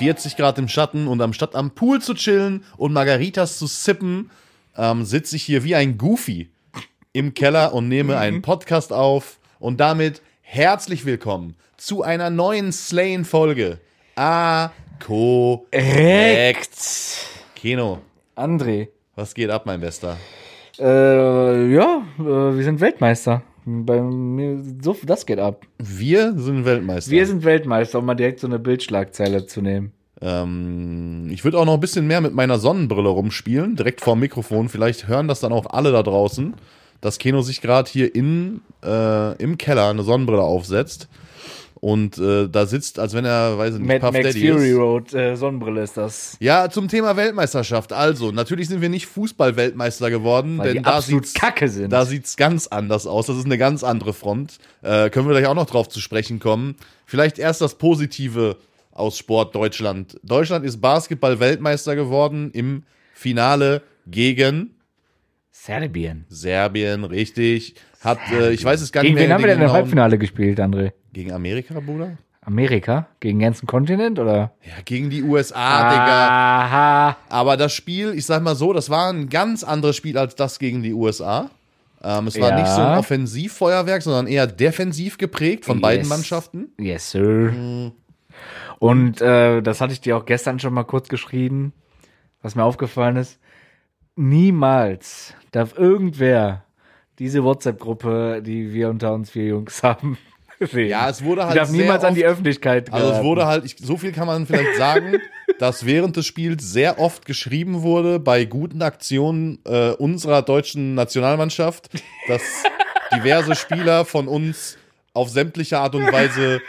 40 Grad im Schatten und anstatt am Pool zu chillen und Margaritas zu sippen, ähm, sitze ich hier wie ein Goofy im Keller und nehme einen Podcast auf. Und damit herzlich willkommen zu einer neuen Slain-Folge. A korrekt. Keno, André. was geht ab, mein Bester? Äh, ja, äh, wir sind Weltmeister. Bei mir, so, das geht ab. Wir sind Weltmeister. Wir sind Weltmeister, um mal direkt so eine Bildschlagzeile zu nehmen. Ähm, ich würde auch noch ein bisschen mehr mit meiner Sonnenbrille rumspielen, direkt vor dem Mikrofon. Vielleicht hören das dann auch alle da draußen, dass Keno sich gerade hier in, äh, im Keller eine Sonnenbrille aufsetzt und äh, da sitzt, als wenn er, weiß ich nicht, Mad Puff Max Daddy Fury ist. Road äh, Sonnenbrille ist das. Ja, zum Thema Weltmeisterschaft. Also, natürlich sind wir nicht Fußball-Weltmeister geworden, Weil denn die da absolut sieht's, kacke sind. da sieht's ganz anders aus. Das ist eine ganz andere Front. Äh, können wir gleich auch noch drauf zu sprechen kommen. Vielleicht erst das Positive aus Sport Deutschland. Deutschland ist Basketball-Weltmeister geworden im Finale gegen Serbien. Serbien, richtig. Hat, äh, ich weiß es gar Gegen nicht mehr. wen haben wir denn im Halbfinale gespielt, André? Gegen Amerika, Bruder? Amerika? Gegen den ganzen Kontinent, oder? Ja, gegen die USA, Digga. Aha. Aber das Spiel, ich sag mal so, das war ein ganz anderes Spiel als das gegen die USA. Ähm, es war Ja. nicht so ein Offensivfeuerwerk, sondern eher defensiv geprägt von beiden Yes. Mannschaften. Yes, sir. Und äh, das hatte ich dir auch gestern schon mal kurz geschrieben, was mir aufgefallen ist. Niemals darf irgendwer diese WhatsApp-Gruppe, die wir unter uns vier Jungs haben, sehen. Ja, es wurde Die halt darf sehr niemals an die oft- Öffentlichkeit Also es geraten. wurde halt, ich, so viel kann man vielleicht sagen, dass während des Spiels sehr oft geschrieben wurde bei guten Aktionen äh, unserer deutschen Nationalmannschaft, dass diverse Spieler von uns auf sämtliche Art und Weise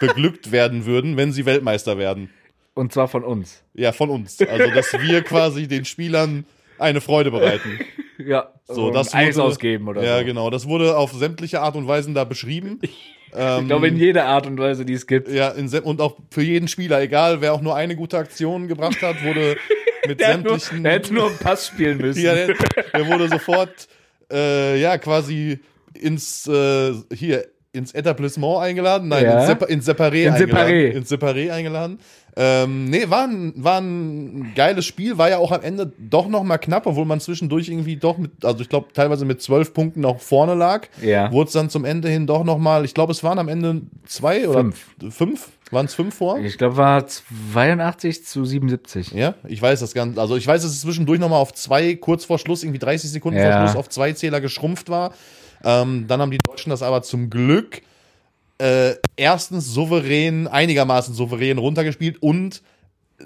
beglückt werden würden, wenn sie Weltmeister werden. Und zwar von uns. Ja, von uns. Also, dass wir quasi den Spielern eine Freude bereiten. Ja. So, das Eis wurde- ausgeben oder Ja, so. genau. Das wurde auf sämtliche Art und Weisen da beschrieben. Ich glaube, in jeder Art und Weise, die es gibt. Ja, in, und auch für jeden Spieler, egal wer auch nur eine gute Aktion gebracht hat, wurde mit Der, hat nur, sämtlichen. der hätte nur einen Pass spielen müssen. ja, der, der wurde sofort, äh, ja, quasi ins, äh, hier, ins Etablissement eingeladen. Nein, Ja. ins, Sepa ins Separé Ins eingeladen. Separé. Ins Separé eingeladen. Ähm, nee, war ein, war ein geiles Spiel, war ja auch am Ende doch noch mal knapp, obwohl man zwischendurch irgendwie doch mit, also ich glaube teilweise mit zwölf Punkten noch vorne lag. Ja. Wurde es dann zum Ende hin doch noch mal, ich glaube es waren am Ende zwei oder Fünf. fünf? Waren es fünf vor? Ich glaube, war 82 zu 77. Ja, ich weiß das ganz. Also ich weiß, dass es zwischendurch nochmal auf zwei, kurz vor Schluss, irgendwie 30 Sekunden vor Ja. Schluss, auf zwei Zähler geschrumpft war. Ähm, dann haben die Deutschen das aber zum Glück äh, erstens souverän, einigermaßen souverän runtergespielt und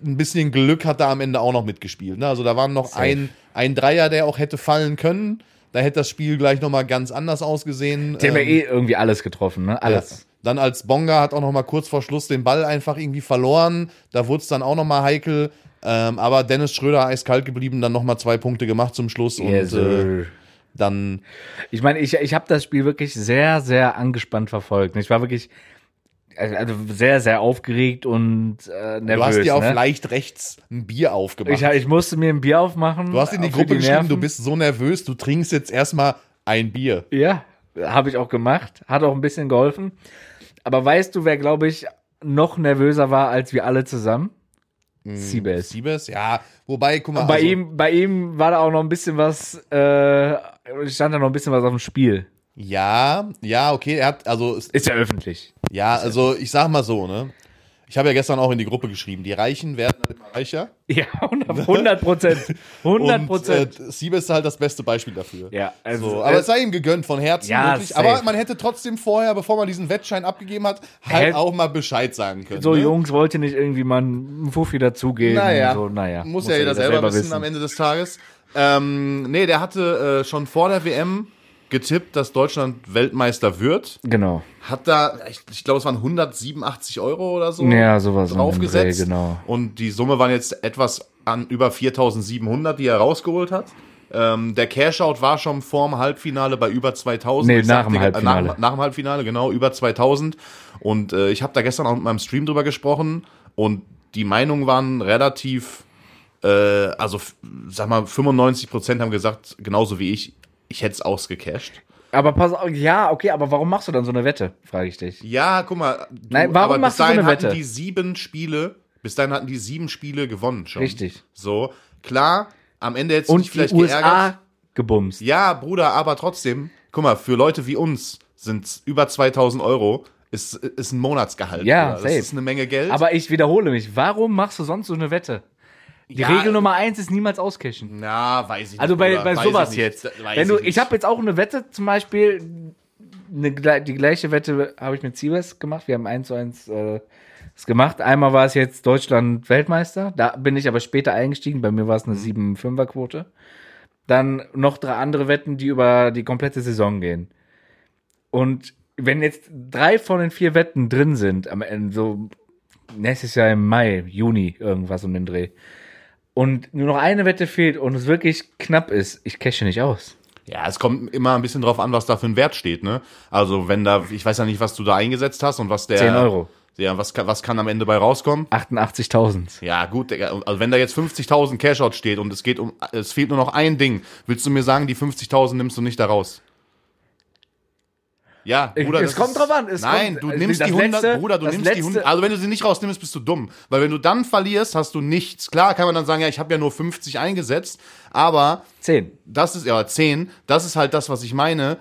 ein bisschen Glück hat da am Ende auch noch mitgespielt. Ne? Also da waren noch Safe. ein, ein Dreier, der auch hätte fallen können. Da hätte das Spiel gleich nochmal ganz anders ausgesehen. Die haben ja Ähm, eh irgendwie alles getroffen, ne? Alles. ja. Dann als Bonga hat auch noch mal kurz vor Schluss den Ball einfach irgendwie verloren. Da wurde es dann auch noch mal heikel. Ähm, aber Dennis Schröder eiskalt geblieben, dann noch mal zwei Punkte gemacht zum Schluss Yes, und äh. Dann Ich meine, ich, ich habe das Spiel wirklich sehr, sehr angespannt verfolgt. Ich war wirklich also sehr, sehr aufgeregt und äh, nervös. du hast dir auf ne? leicht rechts ein Bier aufgemacht. ich, ich musste mir ein Bier aufmachen. du hast in die Gruppe geschrieben, Nerven. du bist so nervös, du trinkst jetzt erstmal ein Bier. Ja, habe ich auch gemacht. Hat auch ein bisschen geholfen. Aber weißt du, wer, glaube ich, noch nervöser war als wir alle zusammen? Siebes. Siebes, ja. Wobei, guck mal, Bei also, ihm, bei ihm war da auch noch ein bisschen was, äh, stand da noch ein bisschen was auf dem Spiel. ja, ja, okay, er hat, also, Ist ja öffentlich. ja, also, ich sag mal so, ne. Ich habe ja gestern auch in die Gruppe geschrieben, die Reichen werden immer reicher. Ja, 100 Prozent. 100 Und Prozent. äh, Siebes ist halt das beste Beispiel dafür. ja, also, So, aber es sei ihm gegönnt von Herzen, Ja, wirklich. safe. Aber man hätte trotzdem vorher, bevor man diesen Wettschein abgegeben hat, halt Hätt- auch mal Bescheid sagen können. so ne? Jungs wollte nicht irgendwie mal einen Fuffi dazugeben. Naja, so, naja. muss, ja jeder selber, wissen, am Ende des Tages. Ähm, nee, der hatte äh, schon vor der WM getippt, dass Deutschland Weltmeister wird. Genau. Hat da, ich, ich glaube, es waren 187 Euro oder so Ja, sowas draufgesetzt. Dreh, genau. Und die Summe waren jetzt etwas an über 4700, die er rausgeholt hat. Ähm, der Cashout war schon vorm Halbfinale bei über 2000. Nee, Ich nach sagte, dem Halbfinale. Äh, nach, nach dem Halbfinale, genau, über 2000. Und äh, ich habe da gestern auch mit meinem Stream drüber gesprochen und die Meinungen waren relativ, äh, also sag mal, 95 Prozent haben gesagt, genauso wie ich, ich hätte es ausgecasht. Aber pass auf, ja, okay, aber warum machst du dann so eine Wette, frage ich dich. Ja, guck mal. Du, Nein, warum aber machst bis du so dahin eine hatten Wette? die sieben Spiele Bis dahin hatten die sieben Spiele gewonnen schon. Richtig. So, klar, am Ende hättest du dich vielleicht die USA geärgert. gebumst. Ja, Bruder, aber trotzdem, guck mal, für Leute wie uns sind über 2000 Euro ist, ist ein Monatsgehalt. Ja, Bruder. safe. Das ist eine Menge Geld. Aber ich wiederhole mich, warum machst du sonst so eine Wette? Die Ja. Regel Nummer eins ist niemals auscashen. na, weiß ich nicht. Also bei, bei sowas ich jetzt. Weiß Wenn du, nicht. ich habe jetzt auch eine Wette, zum Beispiel, eine, die gleiche Wette habe ich mit Siebes gemacht. Wir haben eins zu eins äh, das gemacht. Einmal war es jetzt Deutschland Weltmeister. Da bin ich aber später eingestiegen. Bei mir war es Mhm. eine 7-5er-Quote. Dann noch drei andere Wetten, die über die komplette Saison gehen. Und wenn jetzt drei von den vier Wetten drin sind, am Ende, so nächstes Jahr im Mai, Juni, irgendwas um den Dreh, und nur noch eine Wette fehlt und es wirklich knapp ist, ich cashe nicht aus. Ja, es kommt immer ein bisschen drauf an, was da für ein Wert steht, ne? Also, wenn da, ich weiß ja nicht, was du da eingesetzt hast und was der. 10 Euro. Ja, was, kann- was kann am Ende bei rauskommen? 88.000. Ja, gut. Also wenn da jetzt 50.000 Cashout steht und es geht um, es fehlt nur noch ein Ding, willst du mir sagen, die 50.000 nimmst du nicht da raus? Ja, Bruder, es das kommt ist- drauf an, es nein, kommt- du also nimmst die 100, letzte- Bruder, du nimmst die letzte- 100. Also wenn du sie nicht rausnimmst, bist du dumm, weil wenn du dann verlierst, hast du nichts. Klar, kann man dann sagen, ja, ich habe ja nur 50 eingesetzt, aber 10. das ist ja 10, das ist halt das, was ich meine,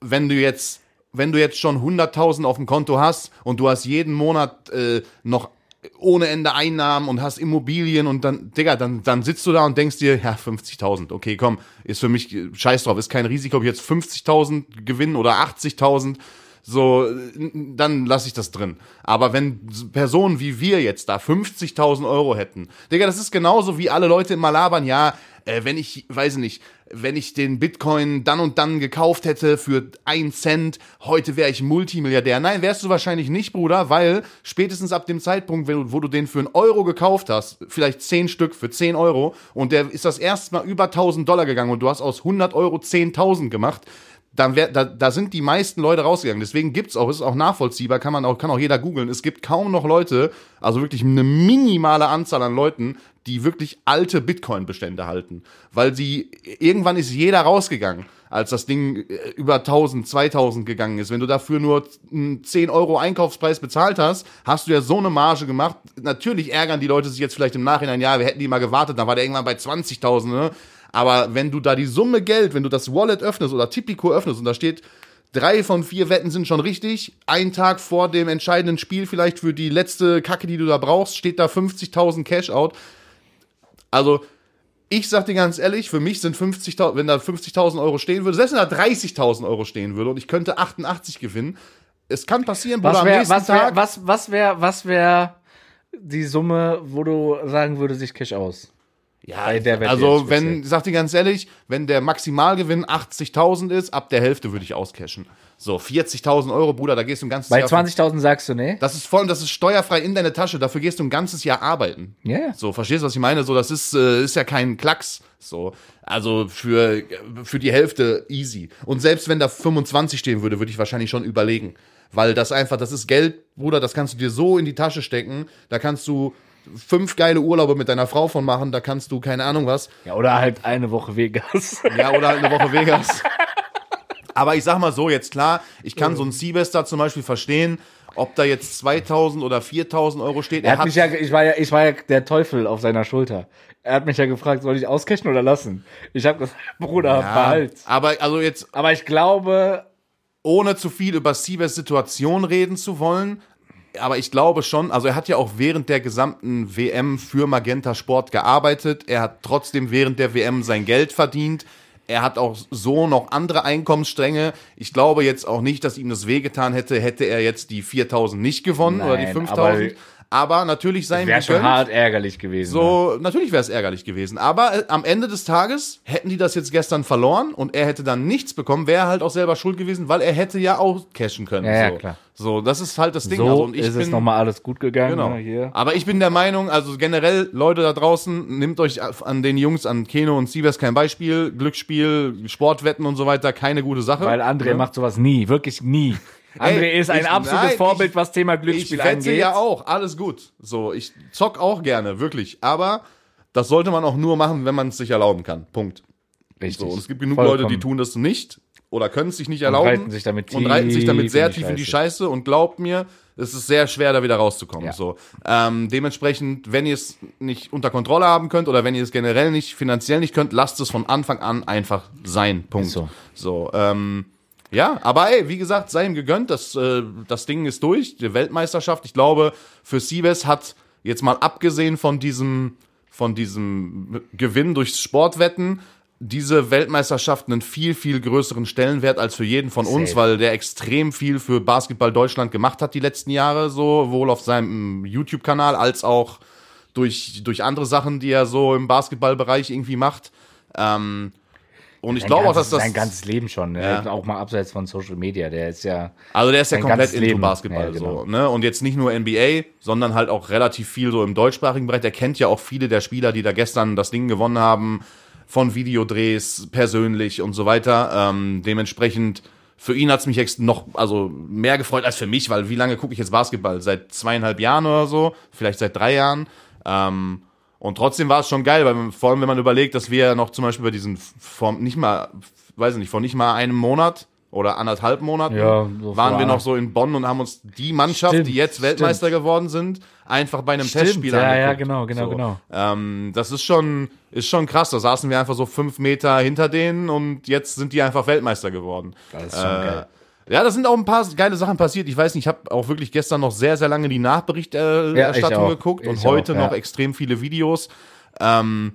wenn du jetzt wenn du jetzt schon 100.000 auf dem Konto hast und du hast jeden Monat äh, noch ohne Ende Einnahmen und hast Immobilien und dann, Digga, dann, dann sitzt du da und denkst dir, ja, 50.000, okay, komm, ist für mich, scheiß drauf, ist kein Risiko, ob ich jetzt 50.000 gewinnen oder 80.000, so, dann lasse ich das drin. Aber wenn Personen wie wir jetzt da 50.000 Euro hätten, Digga, das ist genauso wie alle Leute immer labern, ja, äh, wenn ich, weiß ich nicht, wenn ich den Bitcoin dann und dann gekauft hätte für ein Cent, heute wäre ich Multimilliardär. Nein, wärst du wahrscheinlich nicht, Bruder, weil spätestens ab dem Zeitpunkt, wo du den für einen Euro gekauft hast, vielleicht 10 Stück für 10 Euro und der ist das erste Mal über 1000 Dollar gegangen und du hast aus 100 Euro 10.000 gemacht, dann wär, da, da sind die meisten Leute rausgegangen. Deswegen gibt's auch, ist auch nachvollziehbar, kann man auch, kann auch jeder googeln. Es gibt kaum noch Leute, also wirklich eine minimale Anzahl an Leuten, die wirklich alte Bitcoin-Bestände halten. Weil sie, irgendwann ist jeder rausgegangen, als das Ding äh, über 1000, 2000 gegangen ist. Wenn du dafür nur einen 10 Euro Einkaufspreis bezahlt hast, hast du ja so eine Marge gemacht. Natürlich ärgern die Leute sich jetzt vielleicht im Nachhinein, ja, wir hätten die mal gewartet, dann war der irgendwann bei 20.000, ne? Aber wenn du da die Summe Geld, wenn du das Wallet öffnest oder Tipico öffnest und da steht, drei von vier Wetten sind schon richtig, ein Tag vor dem entscheidenden Spiel vielleicht für die letzte Kacke, die du da brauchst, steht da 50.000 Cash-Out. Also, ich sag dir ganz ehrlich, für mich sind 50.000, wenn da 50.000 Euro stehen würde, selbst wenn da 30.000 Euro stehen würde und ich könnte 88 gewinnen, es kann passieren, Bruder, Was am wäre nächsten was wär, Tag. was, was wär, was wär die Summe, wo du sagen würdest, ich cash aus? Ja, der also wenn, sag dir ganz ehrlich, wenn der Maximalgewinn 80.000 ist, ab der Hälfte würde ich auscashen. So, 40.000 Euro, Bruder, da gehst du ein ganzes Bei Jahr. 20.000 sagst du, nee? Das ist voll, das ist steuerfrei in deine Tasche, dafür gehst du ein ganzes Jahr arbeiten. Ja, ja. So, verstehst du, was ich meine? So, das ist, äh, ist ja kein Klacks. So, also für, für die Hälfte easy. Und selbst wenn da 25 stehen würde, würde ich wahrscheinlich schon überlegen. Weil das einfach, das ist Geld, Bruder, das kannst du dir so in die Tasche stecken. Da kannst du fünf geile Urlaube mit deiner Frau von machen. Da kannst du, keine Ahnung was. Ja, oder halt eine Woche Vegas. Ja, oder halt eine Woche Vegas. Aber ich sag mal so, jetzt klar, ich kann so ein Seabester zum Beispiel verstehen, ob da jetzt 2000 oder 4000 Euro steht. Er hat mich ja, ich war ja, ich war ja der Teufel auf seiner Schulter. Er hat mich ja gefragt, soll ich auscashen oder lassen? Ich habe gesagt, Bruder, ja, behalt. aber also jetzt, Aber ich glaube, ohne zu viel über Siebers Situation reden zu wollen, aber ich glaube schon, also er hat ja auch während der gesamten WM für Magenta Sport gearbeitet. Er hat trotzdem während der WM sein Geld verdient. Er hat auch so noch andere Einkommensstränge. Ich glaube jetzt auch nicht, dass ihm das wehgetan hätte, hätte er jetzt die 4000 nicht gewonnen oder die Nein, 5000. Aber, natürlich sein wäre schon hart ärgerlich gewesen. ne? so, natürlich wäre es ärgerlich gewesen. Aber äh, am Ende des Tages hätten die das jetzt gestern verloren und er hätte dann nichts bekommen, wäre er halt auch selber schuld gewesen, weil er hätte ja auch cashen können. Ja, ja, so. klar. So, das ist halt das Ding. so also, und ich ist bin, es nochmal alles gut gegangen. Genau. Ne, hier. Aber ich bin der Meinung, also generell, Leute da draußen, nehmt euch an den Jungs, an Keno und Sievers kein Beispiel. Glücksspiel, Sportwetten und so weiter, keine gute Sache. Weil André Ja. macht sowas nie, wirklich nie. André ist ein ich- absolutes nein, Vorbild, ich- was Thema Ich Glücksspiel wette angeht. ja auch, alles gut. So, ich zock auch gerne, wirklich. Aber das sollte man auch nur machen, wenn man es sich erlauben kann. Punkt. Richtig. So, und es gibt genug Vollkommen. Leute, die tun das nicht. oder können es sich nicht Und erlauben reiten sich damit und reiten sich damit sehr in tief in die Scheiße. Scheiße und glaubt mir, es ist sehr schwer, da wieder rauszukommen. Ja. So. Ähm, dementsprechend, wenn ihr es nicht unter Kontrolle haben könnt oder wenn ihr es generell nicht finanziell nicht könnt, lasst es von Anfang an einfach sein. Punkt. Ist so. so ähm, ja, aber ey, wie gesagt, sei ihm gegönnt, das, äh, das Ding ist durch, die Weltmeisterschaft. Ich glaube, für Siebes hat jetzt mal abgesehen von diesem, von diesem Gewinn durchs Sportwetten, diese Weltmeisterschaft einen viel, viel größeren Stellenwert als für jeden von uns, Safe. weil der extrem viel für Basketball Deutschland gemacht hat die letzten Jahre, so, wohl auf seinem YouTube-Kanal als auch durch, durch andere Sachen, die er so im Basketballbereich irgendwie macht. Ähm, und ich Sein glaube auch, dass ganzes- das. Sein ganzes Leben schon, ne? Ja. auch mal abseits von Social Media. Der ist ja. Also der ist ja komplett into Leben. Basketball Ja, genau. so, ne? Und jetzt nicht nur NBA, sondern halt auch relativ viel so im deutschsprachigen Bereich. Der kennt ja auch viele der Spieler, die da gestern das Ding gewonnen haben, von Videodrehs persönlich und so weiter. Ähm, dementsprechend für ihn hat's mich jetzt noch also mehr gefreut als für mich, weil wie lange gucke ich jetzt Basketball? Seit zweieinhalb Jahren oder so, vielleicht seit drei Jahren. Ähm, und trotzdem war es schon geil, weil vor allem wenn man überlegt, dass wir ja noch zum Beispiel bei diesen vor nicht mal, weiß ich nicht, vor nicht mal einem Monat oder anderthalb Monaten Ja, so waren wir noch so in Bonn und haben uns die Mannschaft, Stimmt, die jetzt Weltmeister geworden sind, einfach bei einem Stimmt, Testspiel ja, ja, angeguckt. genau, genau, genau. Ähm, das ist schon, ist schon krass. Da saßen wir einfach so fünf Meter hinter denen und jetzt sind die einfach Weltmeister geworden. Das ist schon geil. Ja, da sind auch ein paar geile Sachen passiert. Ich weiß nicht, ich habe auch wirklich gestern noch sehr, sehr lange die Nachberichterstattung Ja, ich auch. geguckt und Ich heute auch, ja. noch extrem viele Videos. Ähm,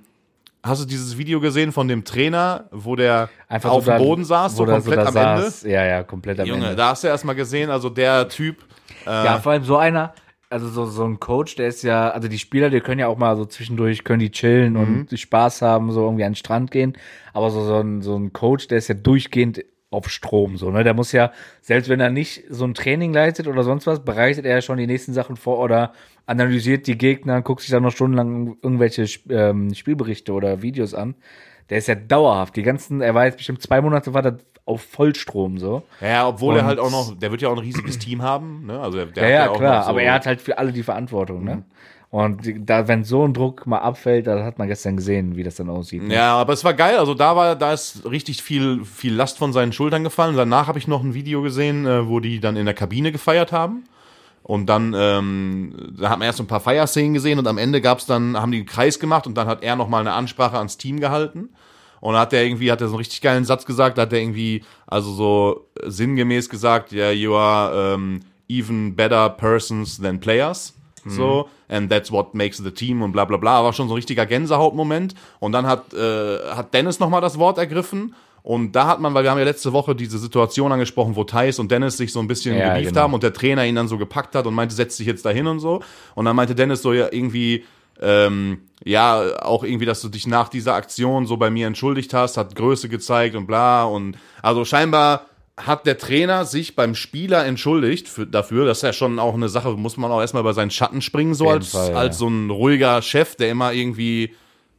hast du dieses Video gesehen von dem Trainer, wo der Einfach auf so dem Boden saß, so komplett da am Ende? saß. Ja, ja, komplett am Junge, Ende. da hast du erst mal gesehen, also der Typ, Ja, vor allem so einer, also so, so ein Coach, der ist ja, also die Spieler, die können ja auch mal so zwischendurch, können die chillen Mhm. und Spaß haben, so irgendwie an den Strand gehen. Aber so, so, ein, so ein Coach, der ist ja durchgehend auf Strom, so, ne? Der muss ja, selbst wenn er nicht so ein Training leitet oder sonst was, bereitet er ja schon die nächsten Sachen vor oder analysiert die Gegner, guckt sich dann noch stundenlang irgendwelche ähm, Spielberichte oder Videos an. Der ist ja dauerhaft. Die ganzen, er war jetzt bestimmt zwei Monate war der auf Vollstrom, so. ja, obwohl er Und- halt auch noch, der wird ja auch ein riesiges Team haben, ne? Also der, der Ja, ja, auch klar, so- aber er hat halt für alle die Verantwortung, ne? Und da, wenn so ein Druck mal abfällt, da hat man gestern gesehen, wie das dann aussieht. Ne? Ja, aber es war geil. Also da war, da ist richtig viel, viel Last von seinen Schultern gefallen. Danach habe ich noch ein Video gesehen, äh, wo die dann in der Kabine gefeiert haben. Und dann, ähm, da hat man erst ein paar Feierszenen gesehen und am Ende gab's dann, haben die einen Kreis gemacht und dann hat er nochmal eine Ansprache ans Team gehalten. Und dann hat er irgendwie, hat er so einen richtig geilen Satz gesagt, da hat er irgendwie, also so sinngemäß gesagt, ja, you are um, even better persons than players. So, and that's what makes the team und bla bla bla. War schon so ein richtiger Gänsehautmoment. Und dann hat, äh, hat Dennis nochmal das Wort ergriffen. Und da hat man, weil wir haben ja letzte Woche diese Situation angesprochen, wo Thais und Dennis sich so ein bisschen Ja, gebieft genau. haben und der Trainer ihn dann so gepackt hat und meinte, setz dich jetzt dahin und so. Und dann meinte Dennis so ja irgendwie, ähm, ja, auch irgendwie, dass du dich nach dieser Aktion so bei mir entschuldigt hast, hat Größe gezeigt und bla. Und also scheinbar hat der Trainer sich beim Spieler entschuldigt für, dafür. Das ist ja schon auch eine Sache, muss man auch erstmal bei seinen Schatten springen, so als, Fall, ja. als so ein ruhiger Chef, der immer irgendwie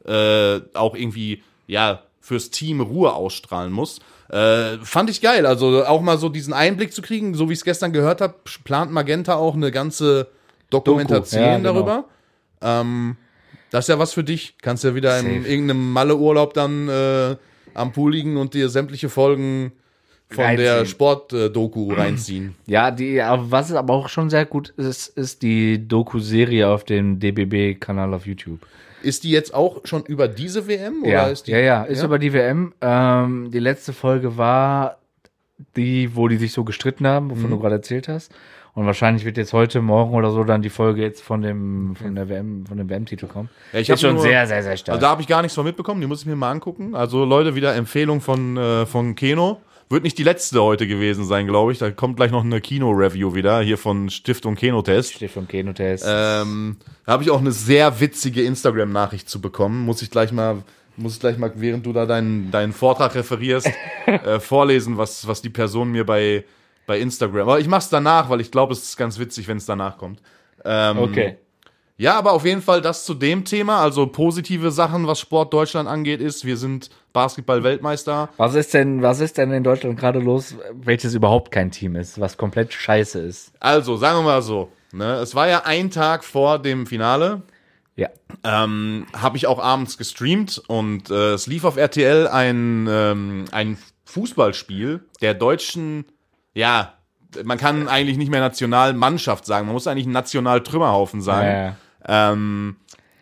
äh, auch irgendwie, ja, fürs Team Ruhe ausstrahlen muss. Äh, fand ich geil. Also auch mal so diesen Einblick zu kriegen, so wie ich es gestern gehört habe, plant Magenta auch eine ganze Dokumentation ja, genau. darüber. Ähm, das ist ja was für dich. Kannst ja wieder in Safe. irgendeinem Malle-Urlaub dann äh, am Pool liegen und dir sämtliche Folgen von Reinziehen. der Sport-Doku reinziehen. Ja, die, was aber auch schon sehr gut ist, ist die Doku-Serie auf dem DBB-Kanal auf YouTube. Ist die jetzt auch schon über diese WM? Oder Ja, ist die, ja, ja, ist über die WM. Ähm, die letzte Folge war die, wo die sich so gestritten haben, wovon Mhm. du gerade erzählt hast. Und wahrscheinlich wird jetzt heute, morgen oder so dann die Folge jetzt von dem, von der WM, von dem WM-Titel kommen. Ja, ich ist schon nur- sehr, sehr, sehr stark. Also da habe ich gar nichts von mitbekommen, die muss ich mir mal angucken. Also Leute, wieder Empfehlung von, äh, von Keno. Wird nicht die letzte heute gewesen sein, glaube ich. Da kommt gleich noch eine Kino-Review wieder, hier von Stiftung Kenotest. Von Kenotest. Ähm, da habe ich auch eine sehr witzige Instagram-Nachricht zu bekommen. Muss ich gleich mal, muss ich gleich mal, während du da deinen, deinen Vortrag referierst, äh, vorlesen, was, was die Person mir bei, bei Instagram. Aber ich mach's danach, weil ich glaube, es ist ganz witzig, wenn es danach kommt. Ähm, okay. Ja, aber auf jeden Fall das zu dem Thema. Also positive Sachen, was Sport Deutschland angeht, ist, wir sind Basketball-Weltmeister. Was ist denn, was ist denn in Deutschland gerade los, welches überhaupt kein Team ist, was komplett scheiße ist? Also, sagen wir mal so. Ne, es war ja ein Tag vor dem Finale. Ja. ähm, habe ich auch abends gestreamt und äh, es lief auf RTL ein, ähm, ein Fußballspiel der deutschen, ja, man kann eigentlich nicht mehr Nationalmannschaft sagen, man muss eigentlich Nationaltrümmerhaufen sagen, Ja, ja. Ähm,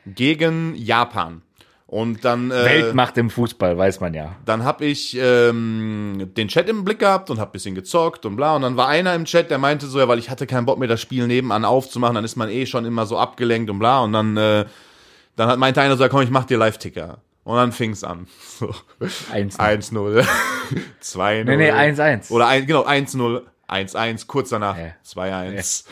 gegen Japan. Und dann, äh, Weltmacht im Fußball, weiß man ja. dann habe ich ähm, den Chat im Blick gehabt und habe bisschen gezockt und bla. Und dann war einer im Chat, der meinte so, ja, weil ich hatte keinen Bock mehr, das Spiel nebenan aufzumachen, dann ist man eh schon immer so abgelenkt und bla. Und dann, äh, dann hat meinte einer so, ja, komm, ich mach dir Live-Ticker. Und dann fing's an. So. 1 1-0, 2-0. Nee, nee, 1-1. Oder ein, genau, 1-0, 1-1, kurz danach Ja. 2-1.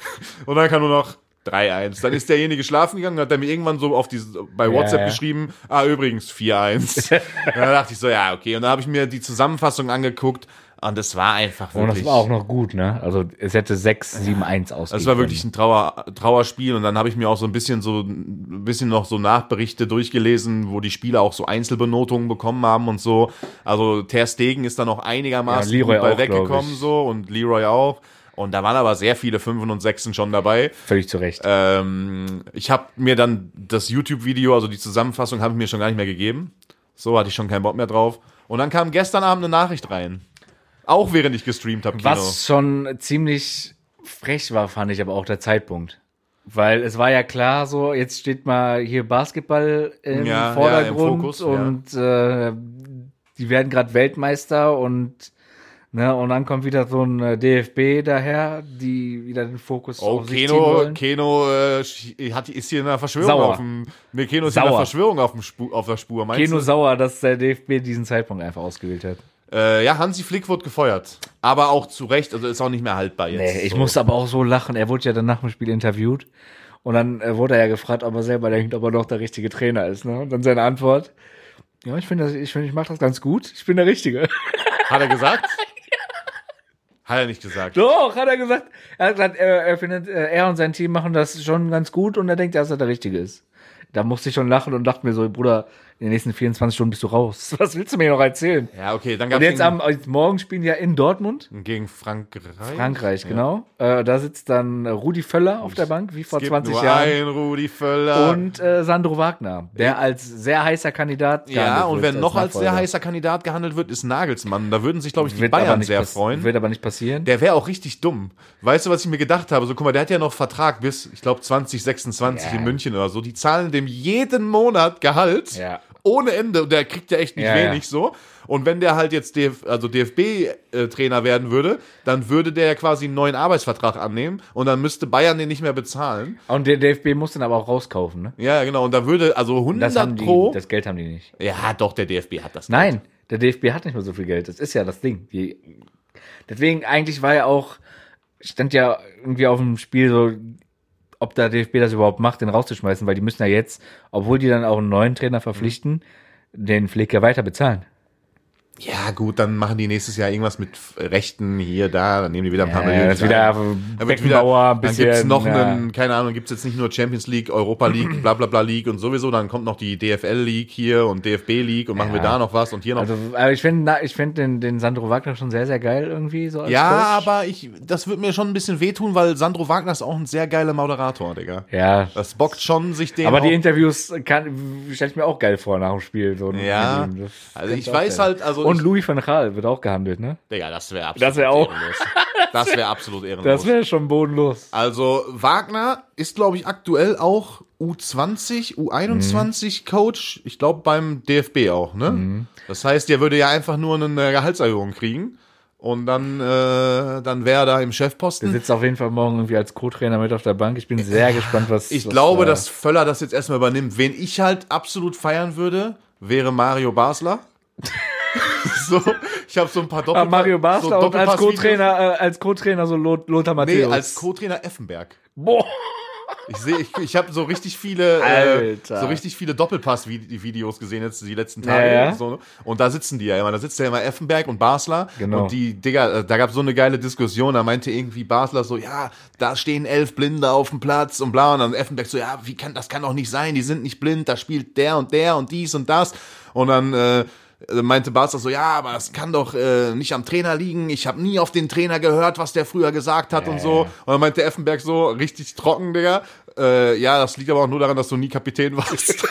Und dann kann nur noch 3-1. Dann ist derjenige schlafen gegangen, hat er mir irgendwann so auf diese, bei WhatsApp ja. geschrieben, ah, übrigens 4-1. Und dann dachte ich so, ja, okay. Und dann habe ich mir die Zusammenfassung angeguckt und es war einfach Und wirklich. das war auch noch gut, ne? Also es hätte 6, 7, 1 ausgehen Es war wirklich ein Trauer, Trauerspiel und dann habe ich mir auch so ein bisschen so ein bisschen noch so Nachberichte durchgelesen, wo die Spieler auch so Einzelbenotungen bekommen haben und so. Also Ter Stegen ist da noch einigermaßen Ja, gut bei auch, weggekommen so und Leroy auch. Und da waren aber sehr viele Fünfen und Sechsen schon dabei. Völlig zu Recht. Ähm, ich habe mir dann das YouTube-Video, also die Zusammenfassung, habe ich mir schon gar nicht mehr gegeben. So hatte ich schon keinen Bock mehr drauf. Und dann kam gestern Abend eine Nachricht rein. Auch während ich gestreamt habe. Was schon ziemlich frech war, fand ich aber auch der Zeitpunkt. Weil es war ja klar, so jetzt steht mal hier Basketball im Ja, ja, im Vordergrund Fokus, ja. und äh, die werden gerade Weltmeister und ne, und dann kommt wieder so ein äh, DFB daher, die wieder den Fokus Oh, auf sich ziehen Keno, wollen. Keno äh, hat, ist hier in einer Verschwörung Sauer. auf dem. Nee, Keno ist hier in Sauer. einer Verschwörung auf, dem Spu auf der Spur, meinst Keno du? sauer, dass der DFB diesen Zeitpunkt einfach ausgewählt hat. Äh, ja, Hansi Flick wurde gefeuert. Aber auch zu Recht, also ist auch nicht mehr haltbar jetzt. Nee, ich so. musste aber auch so lachen. Er wurde ja dann nach dem Spiel interviewt. Und dann äh, wurde er ja gefragt, ob er selber denkt, ob er noch der richtige Trainer ist. Ne? Und dann seine Antwort: Ja, ich finde, ich, finde, ich mache das ganz gut. Ich bin der Richtige. Hat er gesagt? Hat er nicht gesagt. Doch, hat er gesagt. Er hat gesagt, er, er findet, äh, er und sein Team machen das schon ganz gut und er denkt, dass er der Richtige ist. Da musste ich schon lachen und dachte mir so, Bruder, in den nächsten 24 Stunden bist du raus. Was willst du mir noch erzählen? Ja, okay, dann Und gab jetzt am jetzt morgen spielen die ja in Dortmund. gegen Frankreich. Frankreich, Ja. genau. Äh, da sitzt dann äh, Rudi Völler auf der Bank, wie vor Es gibt 20 nur Jahren. ein Rudi Völler. Und äh, Sandro Wagner, der als sehr heißer Kandidat ja, gehandelt und wird wer noch als sehr heißer Kandidat gehandelt wird, ist Nagelsmann. Da würden sich, glaube ich, die wird Bayern sehr freuen. Wird aber nicht passieren. Der wäre auch richtig dumm. Weißt du, was ich mir gedacht habe? So, guck mal, der hat ja noch Vertrag bis, ich glaube, 2026 Ja. in München oder so. Die zahlen dem jeden Monat Gehalt. Ja. Ohne Ende. Und der kriegt ja echt nicht Ja, wenig so. Und wenn der halt jetzt DF, also DFB-Trainer werden würde, dann würde der ja quasi einen neuen Arbeitsvertrag annehmen und dann müsste Bayern den nicht mehr bezahlen. und der DFB muss den aber auch rauskaufen, ne? Ja, genau. Und da würde, also 100 Das haben die, pro. das Geld haben die nicht. ja, doch, der DFB hat das. Nein, der DFB hat nicht mehr so viel Geld. Das ist ja das Ding. Die, deswegen eigentlich war ja auch, stand ja irgendwie auf dem Spiel so, ob der DFB das überhaupt macht, den rauszuschmeißen, weil die müssen ja jetzt, obwohl die dann auch einen neuen Trainer verpflichten, den Flick ja weiter bezahlen. Ja, gut, dann machen die nächstes Jahr irgendwas mit Rechten hier, da, dann nehmen die wieder ein paar Ja, Millionen. das wieder Dann Beckenbauer, wieder, dann gibt's bisschen, noch ja. einen, keine Ahnung, gibt's jetzt nicht nur Champions League, Europa League, bla bla bla League und sowieso, dann kommt noch die DFL League hier und DFB League und machen wir Ja. da noch was und hier noch. Also, aber ich finde ich find den, den Sandro Wagner schon sehr, sehr geil irgendwie so als ja, Coach. aber ich, das wird mir schon ein bisschen wehtun, weil Sandro Wagner ist auch ein sehr geiler Moderator, Digga. Ja, Das bockt schon, sich den aber die Interviews kann, stelle ich mir auch geil vor nach dem Spiel. So Ja, also ich weiß halt, also Und Louis van Gaal wird auch gehandelt, ne? Digga, das wäre absolut Das wär auch- ehrenlos. Das wäre absolut ehrenlos. Das wäre schon bodenlos. Also Wagner ist, glaube ich, aktuell auch U20, U21 Coach. Ich glaube beim DFB auch, ne? Das heißt, der würde ja einfach nur eine Gehaltserhöhung kriegen. Und dann, äh, dann wäre er da im Der Chefposten. sitzt auf jeden Fall morgen irgendwie als Co-Trainer mit auf der Bank. Ich bin sehr gespannt, was. Ich was glaube, da- dass Völler das jetzt erstmal übernimmt. Wen ich halt absolut feiern würde, wäre Mario Basler. so, ich habe so ein paar Doppel Ah, Mario Basler so und als Doppelpass-Videos. Co-Trainer, äh, als Co-Trainer so Lot, Lothar Nee, Matthäus. als Co-Trainer Effenberg. Boah. Ich sehe, ich, ich habe so richtig viele, äh, so richtig viele Doppelpass-Videos gesehen jetzt die letzten Tage. Ja, ja. So, und da sitzen die ja immer. Da sitzt ja immer Effenberg und Basler. Genau. Und die, Digga, äh, da gab so eine geile Diskussion. Da meinte irgendwie Basler so, ja, da stehen elf Blinde auf dem Platz und bla. Und dann Effenberg so, ja, wie kann, das kann doch nicht sein. Die sind nicht blind. Da spielt der und der und dies und das. Und dann, äh, meinte Basler so, ja, aber das kann doch äh, nicht am Trainer liegen. Ich habe nie auf den Trainer gehört, was der früher gesagt hat und so. Und dann meinte Effenberg so, richtig trocken, Digga. Äh, ja, das liegt aber auch nur daran, dass du nie Kapitän warst.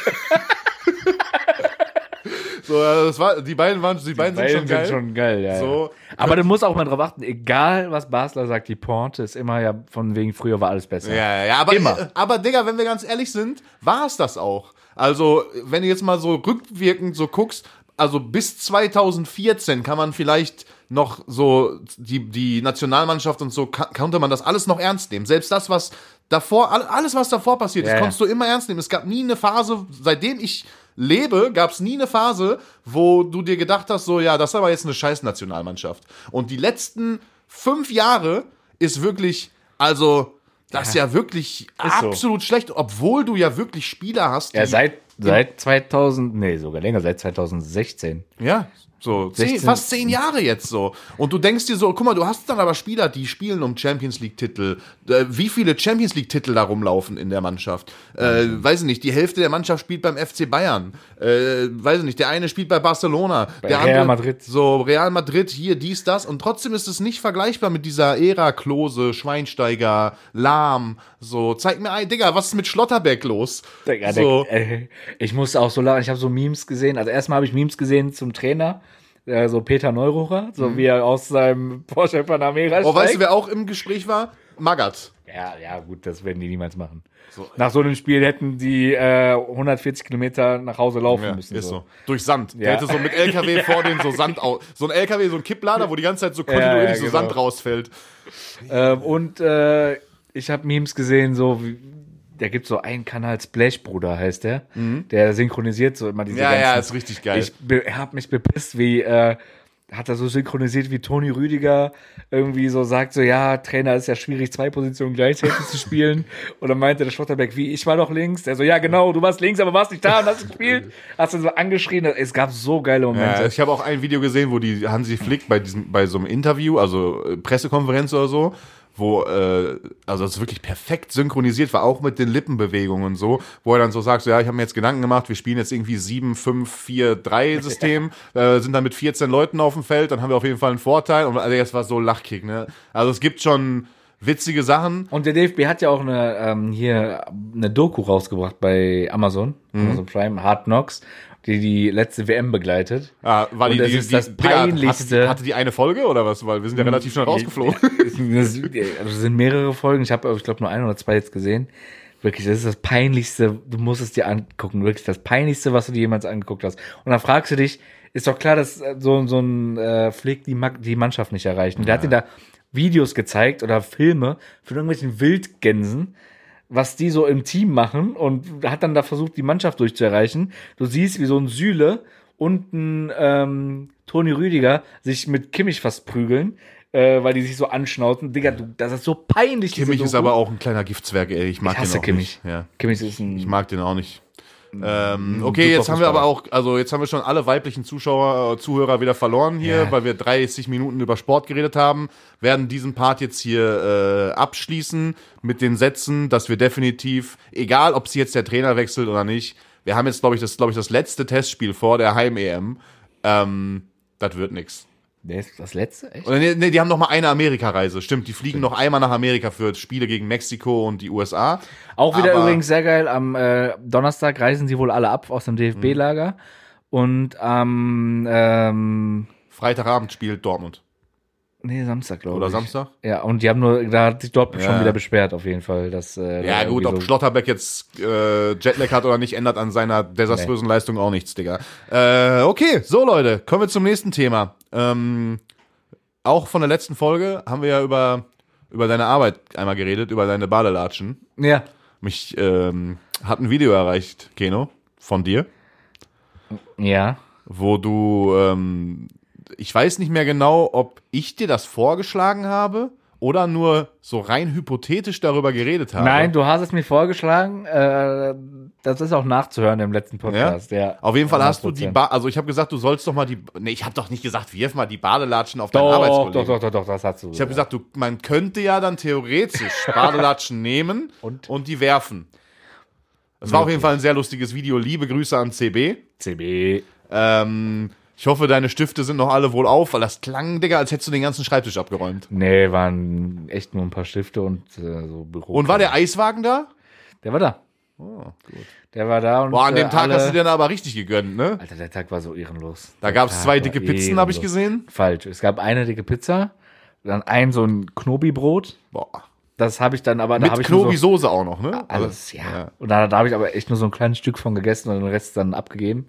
so, äh, das war, die beiden waren, die, beiden, sind schon geil. schon geil, ja. So. ja. Aber du musst auch mal drauf achten, egal was Basler sagt, die Pointe ist immer ja von wegen früher war alles besser. Ja, ja, ja, aber, Immer. äh, aber Digga, wenn wir ganz ehrlich sind, war es das auch. Also, wenn du jetzt mal so rückwirkend so guckst, also bis 2014 kann man vielleicht noch so die, die Nationalmannschaft und so, konnte man das alles noch ernst nehmen. Selbst das, was davor, all- alles, was davor passiert ist, ja. konntest du immer ernst nehmen. Es gab nie eine Phase, seitdem ich lebe, gab es nie eine Phase, wo du dir gedacht hast, so, ja, das ist aber jetzt eine scheiß Nationalmannschaft. Und die letzten fünf Jahre ist wirklich, also, das ist ja wirklich Ist so. absolut schlecht, obwohl du ja wirklich Spieler hast, Ja, seit, seit 2000, nee, sogar länger, seit 2016. ja, so zehn, 16. fast zehn Jahre jetzt so. Und du denkst dir so, guck mal, du hast dann aber Spieler, die spielen um Champions League-Titel. Äh, wie viele Champions League-Titel da rumlaufen in der Mannschaft? Äh, weiß ich nicht, die Hälfte der Mannschaft spielt beim FC Bayern. Äh, weiß ich nicht, der eine spielt bei Barcelona. der Real andere, Madrid. So, Real Madrid, hier, dies, das. Und trotzdem ist es nicht vergleichbar mit dieser Ära Klose, Schweinsteiger, Lahm. So, zeig mir ein, Digga, was ist mit Schlotterbeck los? Digga, so. der, äh, ich musste auch so lachen, ich habe so Memes gesehen. Also erstmal habe ich Memes gesehen zum Trainer, äh, so Peter Neururer, so wie er aus seinem Porsche Panamera Mhm. Oh, weißt du, steigt. wer auch im Gespräch war? Magath. Ja, ja, gut, das werden die niemals machen. Nach so einem Spiel hätten die äh, 140 Kilometer nach Hause laufen Ja, müssen. ist so. so. Durch Sand. Der Ja. hätte so mit LKW vor den so Sand au So ein LKW, so ein Kipplader, wo die ganze Zeit so kontinuierlich ja, so genau. Sand rausfällt. Ähm, und äh, ich habe Memes gesehen, so wie, da gibt so einen Kanal, Splash-Bruder heißt der, der synchronisiert so immer diese Mhm. Ja, ganzen. ja, ist richtig geil. Ich be- hab mich bepisst, wie äh, hat er so synchronisiert, wie Toni Rüdiger irgendwie so sagt, so ja, Trainer ist ja schwierig, zwei Positionen gleichzeitig zu spielen. Und dann meinte der Schlotterbeck, wie, ich war doch links. Der so, ja genau, du warst links, aber warst nicht da und hast gespielt. Hast du so angeschrien. Es gab so geile Momente. Ja, ich habe auch ein Video gesehen, wo die Hansi Flick bei diesem, bei so einem Interview, also äh, Pressekonferenz oder so, wo, äh, also ist wirklich perfekt synchronisiert war, auch mit den Lippenbewegungen und so, wo er dann so sagt, so, ja, ich habe mir jetzt Gedanken gemacht, wir spielen jetzt irgendwie 7, 5, 4, 3 System, äh, sind dann mit 14 Leuten auf dem Feld, dann haben wir auf jeden Fall einen Vorteil und also das war so Lachkick, ne? Also es gibt schon witzige Sachen. Und der DFB hat ja auch eine, ähm, hier eine Doku rausgebracht bei Amazon, Mhm. Amazon Prime, Hard Knocks, die die letzte WM begleitet. Ah, war die, Und das die, ist die, das Hatte Peinlichste. die, hatte die eine Folge oder was? Weil wir sind ja relativ schnell rausgeflogen. Das, es sind mehrere Folgen. Ich habe, ich glaube, nur ein oder zwei jetzt gesehen. Wirklich, das ist das Peinlichste. Du musst es dir angucken. Wirklich das Peinlichste, was du dir jemals angeguckt hast. Und dann fragst du dich, ist doch klar, dass äh, so, so ein äh, Flick die, die Mannschaft nicht erreicht. Und der hat dir da Videos gezeigt oder Filme von irgendwelchen Wildgänsen, was die so im Team machen und hat dann da versucht, die Mannschaft durchzuerreichen. Du siehst, wie so ein Süle und ein ähm, Toni Rüdiger sich mit Kimmich fast prügeln, äh, weil die sich so anschnauzen. Digga, du, das ist so peinlich. Kimmich ist aber auch ein kleiner Giftzwerg, ey. Ich mag Ich hasse den auch Kimmich. nicht. Ja. Kimmich ist ein. Ich mag den auch nicht. Ähm, okay, super jetzt haben wir aber auch, also jetzt haben wir schon alle weiblichen Zuschauer, äh, Zuhörer wieder verloren hier, Ja. weil wir 30 Minuten über Sport geredet haben. Werden diesen Part jetzt hier äh, abschließen mit den Sätzen, dass wir definitiv, egal ob sie jetzt der Trainer wechselt oder nicht, wir haben jetzt, glaube ich, das, glaube ich, das letzte Testspiel vor der Heim-EM. Ähm, das wird nix. Der ist das letzte, echt? Oder nee, nee, die haben noch mal eine Amerika-Reise. Stimmt, die fliegen noch einmal nach Amerika für Spiele gegen Mexiko und die USA. Auch wieder aber- übrigens sehr geil. Am äh, Donnerstag reisen sie wohl alle ab aus dem DFB-Lager. Und am, ähm, Freitagabend spielt Dortmund. Nee, Samstag, glaube ich. Oder Samstag? Ja, und die haben nur, da hat sich Dortmund Ja. schon wieder beschwert, auf jeden Fall. Dass, äh, Ja, gut, ob so- Schlotterbeck jetzt äh, Jetlag hat oder nicht, ändert an seiner desaströsen Leistung auch nichts, Digga. Äh, okay, so Leute, kommen wir zum nächsten Thema. Ähm, auch von der letzten Folge haben wir ja über, über deine Arbeit einmal geredet, über deine Badelatschen. Ja. Mich ähm, hat ein Video erreicht, Keno, von dir, Ja. wo du, ähm, ich weiß nicht mehr genau, ob ich dir das vorgeschlagen habe oder nur so rein hypothetisch darüber geredet habe. Nein, du hast es mir vorgeschlagen. Äh, das ist auch nachzuhören im letzten Podcast. Ja. Auf jeden Fall hast du 100%. die ba also ich habe gesagt, du sollst doch mal die nee, ich habe doch nicht gesagt, wirf mal die Badelatschen auf deinen Doch, Arbeitskollegen. doch, doch, doch, doch, das hast du. Ich habe gesagt, du man könnte ja dann theoretisch Badelatschen nehmen Und? und die werfen. Das war auf jeden Fall ein sehr lustiges Video. Liebe Grüße an CB. CB. Ähm, ich hoffe, deine Stifte sind noch alle wohl auf, weil das klang, Digga, als hättest du den ganzen Schreibtisch abgeräumt. Nee, waren echt nur ein paar Stifte und äh, so Büro. Und war der Eiswagen da? Der war da. Oh, gut. Der war da und Boah, an dem äh, Tag alle, hast du dir dann aber richtig gegönnt, ne? Alter, der Tag war so ehrenlos. Da gab es zwei dicke Pizzen, habe ich gesehen. Falsch. Es gab eine dicke Pizza, dann ein so ein Knobi-Brot. Boah. Das habe ich dann aber, da habe Mit ich nur so, Knobi-Soße auch noch, ne? alles, ja. ja. Und da, da habe ich aber echt nur so ein kleines Stück von gegessen und den Rest dann abgegeben.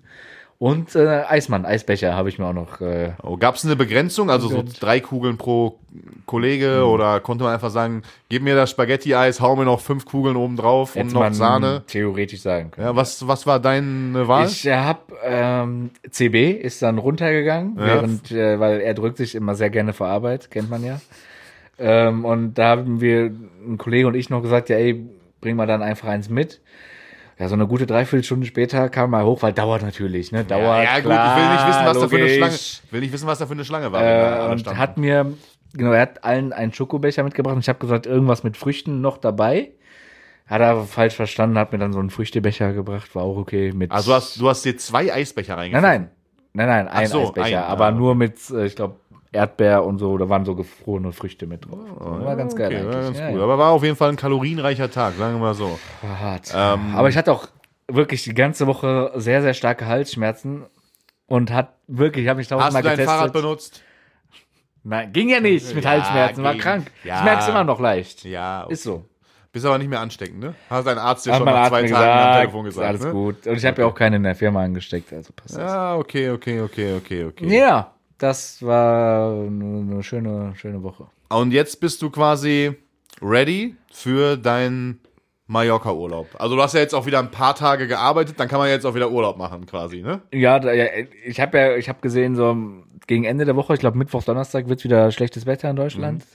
Und äh, Eismann, Eisbecher habe ich mir auch noch. Äh, Oh, Gab es eine Begrenzung, also so drei Kugeln pro Kollege Mhm. oder konnte man einfach sagen, gib mir das Spaghetti-Eis, hau mir noch fünf Kugeln oben drauf und noch Sahne? theoretisch sagen können. Ja, was, was war deine Wahl? Ich habe ähm, CB ist dann runtergegangen, Ja. während äh, weil er drückt sich immer sehr gerne vor Arbeit, kennt man ja. Ähm, und da haben wir ein Kollege und ich noch gesagt, ja, ey, bring mal dann einfach eins mit. Ja, so eine gute Dreiviertelstunde später kam er hoch, weil dauert natürlich, ne? Dauert. ja, ja, gut, klar, ich will nicht wissen, was da für eine logisch. Schlange, will nicht wissen, was da für eine Schlange war. Äh, und standen. hat mir, genau, er hat allen einen Schokobecher mitgebracht und ich habe gesagt, irgendwas mit Früchten noch dabei. Hat er aber falsch verstanden, hat mir dann so einen Früchtebecher gebracht, war auch okay. Mit also du hast, du hast dir zwei Eisbecher Nein, reingefügt. nein. Nein, nein, ein so, Eisbecher. ein, aber ah, nur mit, äh, ich glaube, Erdbeer und so, da waren so gefrorene Früchte mit drauf. war ganz geil Oh, Okay, eigentlich. war ganz ja, gut. ja. Aber war auf jeden Fall ein kalorienreicher Tag, sagen wir mal so. War hart. Ähm, aber ich hatte auch wirklich die ganze Woche sehr, sehr starke Halsschmerzen und hat wirklich, ich habe mich Hast tausendmal du dein getestet. Fahrrad benutzt? Nein, ging ja nicht mit Ja, Halsschmerzen, war ging. krank. Ja. Ich merk's immer noch leicht. Ja. Ist so. Bist aber nicht mehr ansteckend, ne? Hast dein Arzt dir schon nach zwei Tagen am gesagt, Telefon ist gesagt, alles ne? gut. Und ich habe ja auch keinen in der Firma angesteckt, also passt das. Ja, okay, okay, okay, okay, okay. Ja, das war eine, schöne, schöne Woche. Und jetzt bist du quasi ready für deinen Mallorca-Urlaub. Also du hast ja jetzt auch wieder ein paar Tage gearbeitet, dann kann man jetzt auch wieder Urlaub machen quasi, ne? Ja, ich habe ja, ich habe gesehen, so gegen Ende der Woche, ich glaube Mittwoch, Donnerstag wird's wieder schlechtes Wetter in Deutschland. Mhm.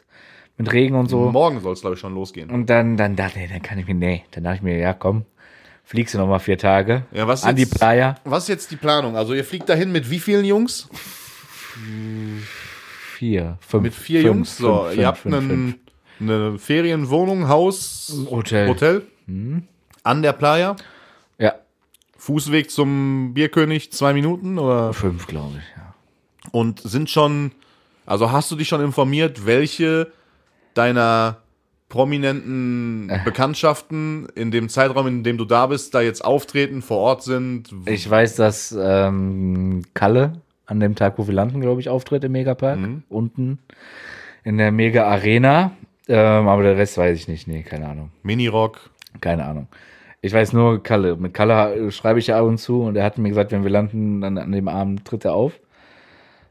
Mit Regen und so. Morgen soll es, glaube ich, schon losgehen. Und dann, dann dachte ich, dann kann ich mir, nee, dann dachte ich mir, ja komm, fliegst du noch mal vier Tage Ja, was an die jetzt- Playa. Was ist jetzt die Planung? Also ihr fliegt dahin mit wie vielen Jungs? Vier, fünf. Mit vier fünf, Jungs? So, fünf, ihr habt fünf, fünf, einen, eine Ferienwohnung, Haus, Hotel. Hotel an der Playa. Ja, Fußweg zum Bierkönig, zwei Minuten oder? fünf, glaube ich, ja. Und sind schon, also hast du dich schon informiert, welche deiner prominenten Äh. Bekanntschaften in dem Zeitraum, in dem du da bist, da jetzt auftreten, vor Ort sind? Ich weiß, dass ähm, Kalle an dem Tag, wo wir landen, glaube ich, auftritt im Megapark. Mhm. Unten in der Mega Arena. Ähm, aber der Rest weiß ich nicht. Nee, keine Ahnung. Minirock. Keine Ahnung. Ich weiß nur Kalle. Mit Kalle äh, schreibe ich ja ab und zu und er hat mir gesagt, wenn wir landen, dann an dem Abend tritt er auf.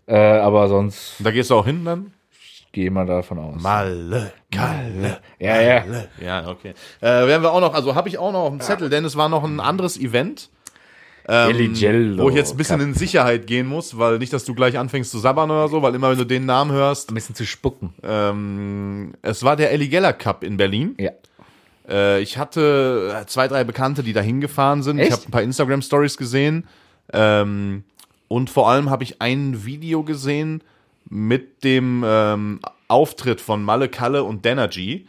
Äh, aber sonst Da gehst du auch hin dann? gehe ich mal davon aus. Malle, Kalle. Ja, ja. Ja, okay. Äh, werden wir auch noch, also habe ich auch noch auf dem Zettel, denn es war noch ein anderes Event. Ähm, Jello wo ich jetzt ein bisschen in Sicherheit gehen muss, weil nicht, dass du gleich anfängst zu sabbern oder so, weil immer wenn du den Namen hörst, Ein bisschen zu spucken. ähm, es war der Ellie Geller Cup in Berlin. Ja. Äh, ich hatte äh, zwei, drei Bekannte, die da hingefahren sind. Ich Echt? habe ein paar Instagram Stories gesehen. Ähm, und vor allem habe ich ein Video gesehen mit dem ähm, Auftritt von Malle Kalle und Denergy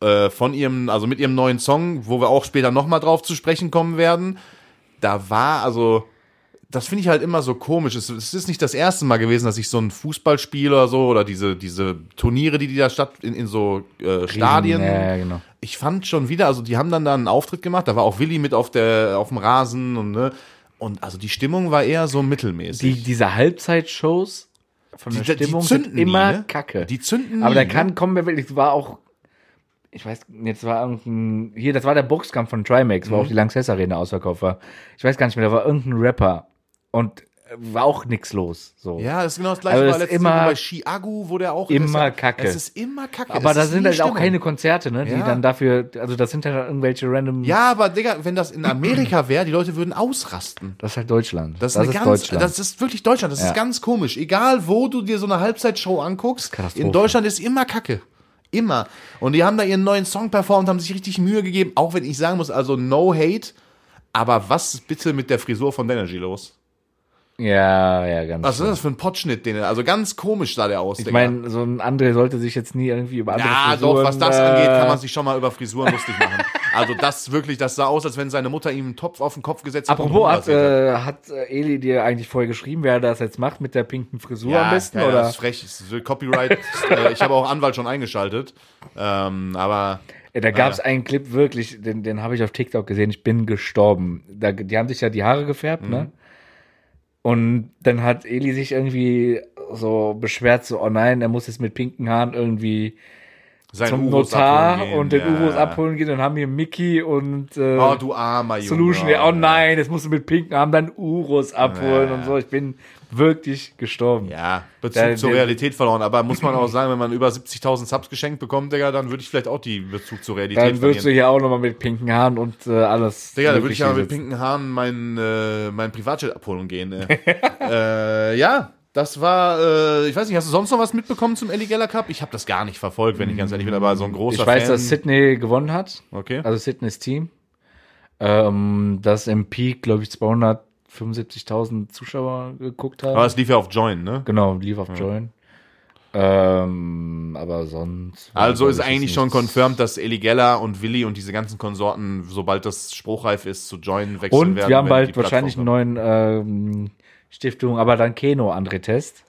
äh, von ihrem, also mit ihrem neuen Song, wo wir auch später nochmal drauf zu sprechen kommen werden. Da war also, das finde ich halt immer so komisch. Es, es ist nicht das erste Mal gewesen, dass ich so ein Fußballspiel oder so oder diese, diese Turniere, die, die da statt in, in so äh, Stadien. Ja, genau. Ich fand schon wieder, also die haben dann da einen Auftritt gemacht, da war auch Willi mit auf der auf dem Rasen und ne und also die Stimmung war eher so Die, mittelmäßig. diese Halbzeitshows von der Die- die Stimmung zünden sind nie, immer ne? kacke. Die zünden Aber nie, da ne? kann kommen, wer will. Es war auch, ich weiß, jetzt war irgendein, hier, das war der Boxkampf von Trimax, Mhm. wo auch die Lanxess Arena ausverkauft war. Ich weiß gar nicht mehr, da war irgendein Rapper und war auch nix los. So. Ja, das ist genau das gleiche Also das letztes immer- bei Chiagu, wo der auch Immer das ist Kacke. Es ist immer Kacke. Aber Es da ist sind halt auch keine Konzerte, ne, die Ja. dann dafür, also das sind ja irgendwelche random, Ja, aber Digga, wenn das in Amerika wäre, die Leute würden ausrasten. das ist halt Deutschland. Das ist, eine ganz, Deutschland. das ist wirklich Deutschland. Das Ja. ist ganz komisch. Egal, wo du dir so eine Halbzeitshow anguckst, in Deutschland ist immer Kacke. Immer. Und die haben da ihren neuen Song performt, haben sich richtig Mühe gegeben, auch wenn ich sagen muss, also no hate. Aber was ist bitte mit der Frisur von Denergy los? ja, ja, ganz Was ist schlimm. das für ein Potschnitt, den er, also ganz komisch sah der aus, Ich meine, so ein André sollte sich jetzt nie irgendwie über andere Ja, Frisuren, doch, was das äh, angeht, kann man sich schon mal über Frisuren lustig machen. Also das wirklich, das sah aus, als wenn seine Mutter ihm einen Topf auf den Kopf gesetzt hat. Apropos, hat, äh, hat äh, Eli dir eigentlich vorher geschrieben, wer das jetzt macht mit der pinken Frisur ja, am besten? ja, ja, oder? das ist frech. Das ist Copyright. äh, ich habe auch Anwalt schon eingeschaltet. Ähm, aber Ja, da gab es einen Clip wirklich, den, den habe ich auf TikTok gesehen, ich bin gestorben. Da, die haben sich ja die Haare gefärbt, ne? Und dann hat Eli sich irgendwie so beschwert, so, oh nein, er muss jetzt mit pinken Haaren irgendwie Sein zum Urus Notar und den Ja. Urus abholen gehen. Dann haben wir Mickey und äh, Oh, du armer Junge. Solution. Ja, oh nein, jetzt musst du mit pinken Haaren deinen Urus abholen Ja. und so. Ich bin wirklich gestorben. Ja, Bezug Der- zur der- Realität verloren. Aber muss man auch sagen, wenn man über 70.000 Subs geschenkt bekommt, Digga, dann würde ich vielleicht auch die Bezug zur Realität Dann würdest du verlieren. hier auch nochmal mit pinken Haaren und äh, alles. Digga, da würde ich ja mit pinken Haaren mein, äh, mein Privatjet abholen gehen. Äh. äh, ja, das war, äh, ich weiß nicht, hast du sonst noch was mitbekommen zum Ellie Geller Cup? Ich habe das gar nicht verfolgt, wenn ich ganz ehrlich bin, aber so ein großer Ich weiß, Fan. dass Sydney gewonnen hat. okay. Also Sydneys Team. Ähm, dass im Peak, glaube ich, 275.000 Zuschauer geguckt haben. aber es lief ja auf Join, ne? Genau, lief auf Join. Ähm, aber sonst. Also ist ich, eigentlich schon confirmed, dass Eli Geller und Willi und diese ganzen Konsorten, sobald das spruchreif ist, zu Join wechseln Und werden. wir haben bald wahrscheinlich einen neuen ähm, Stiftung, aber dann Keno André Test.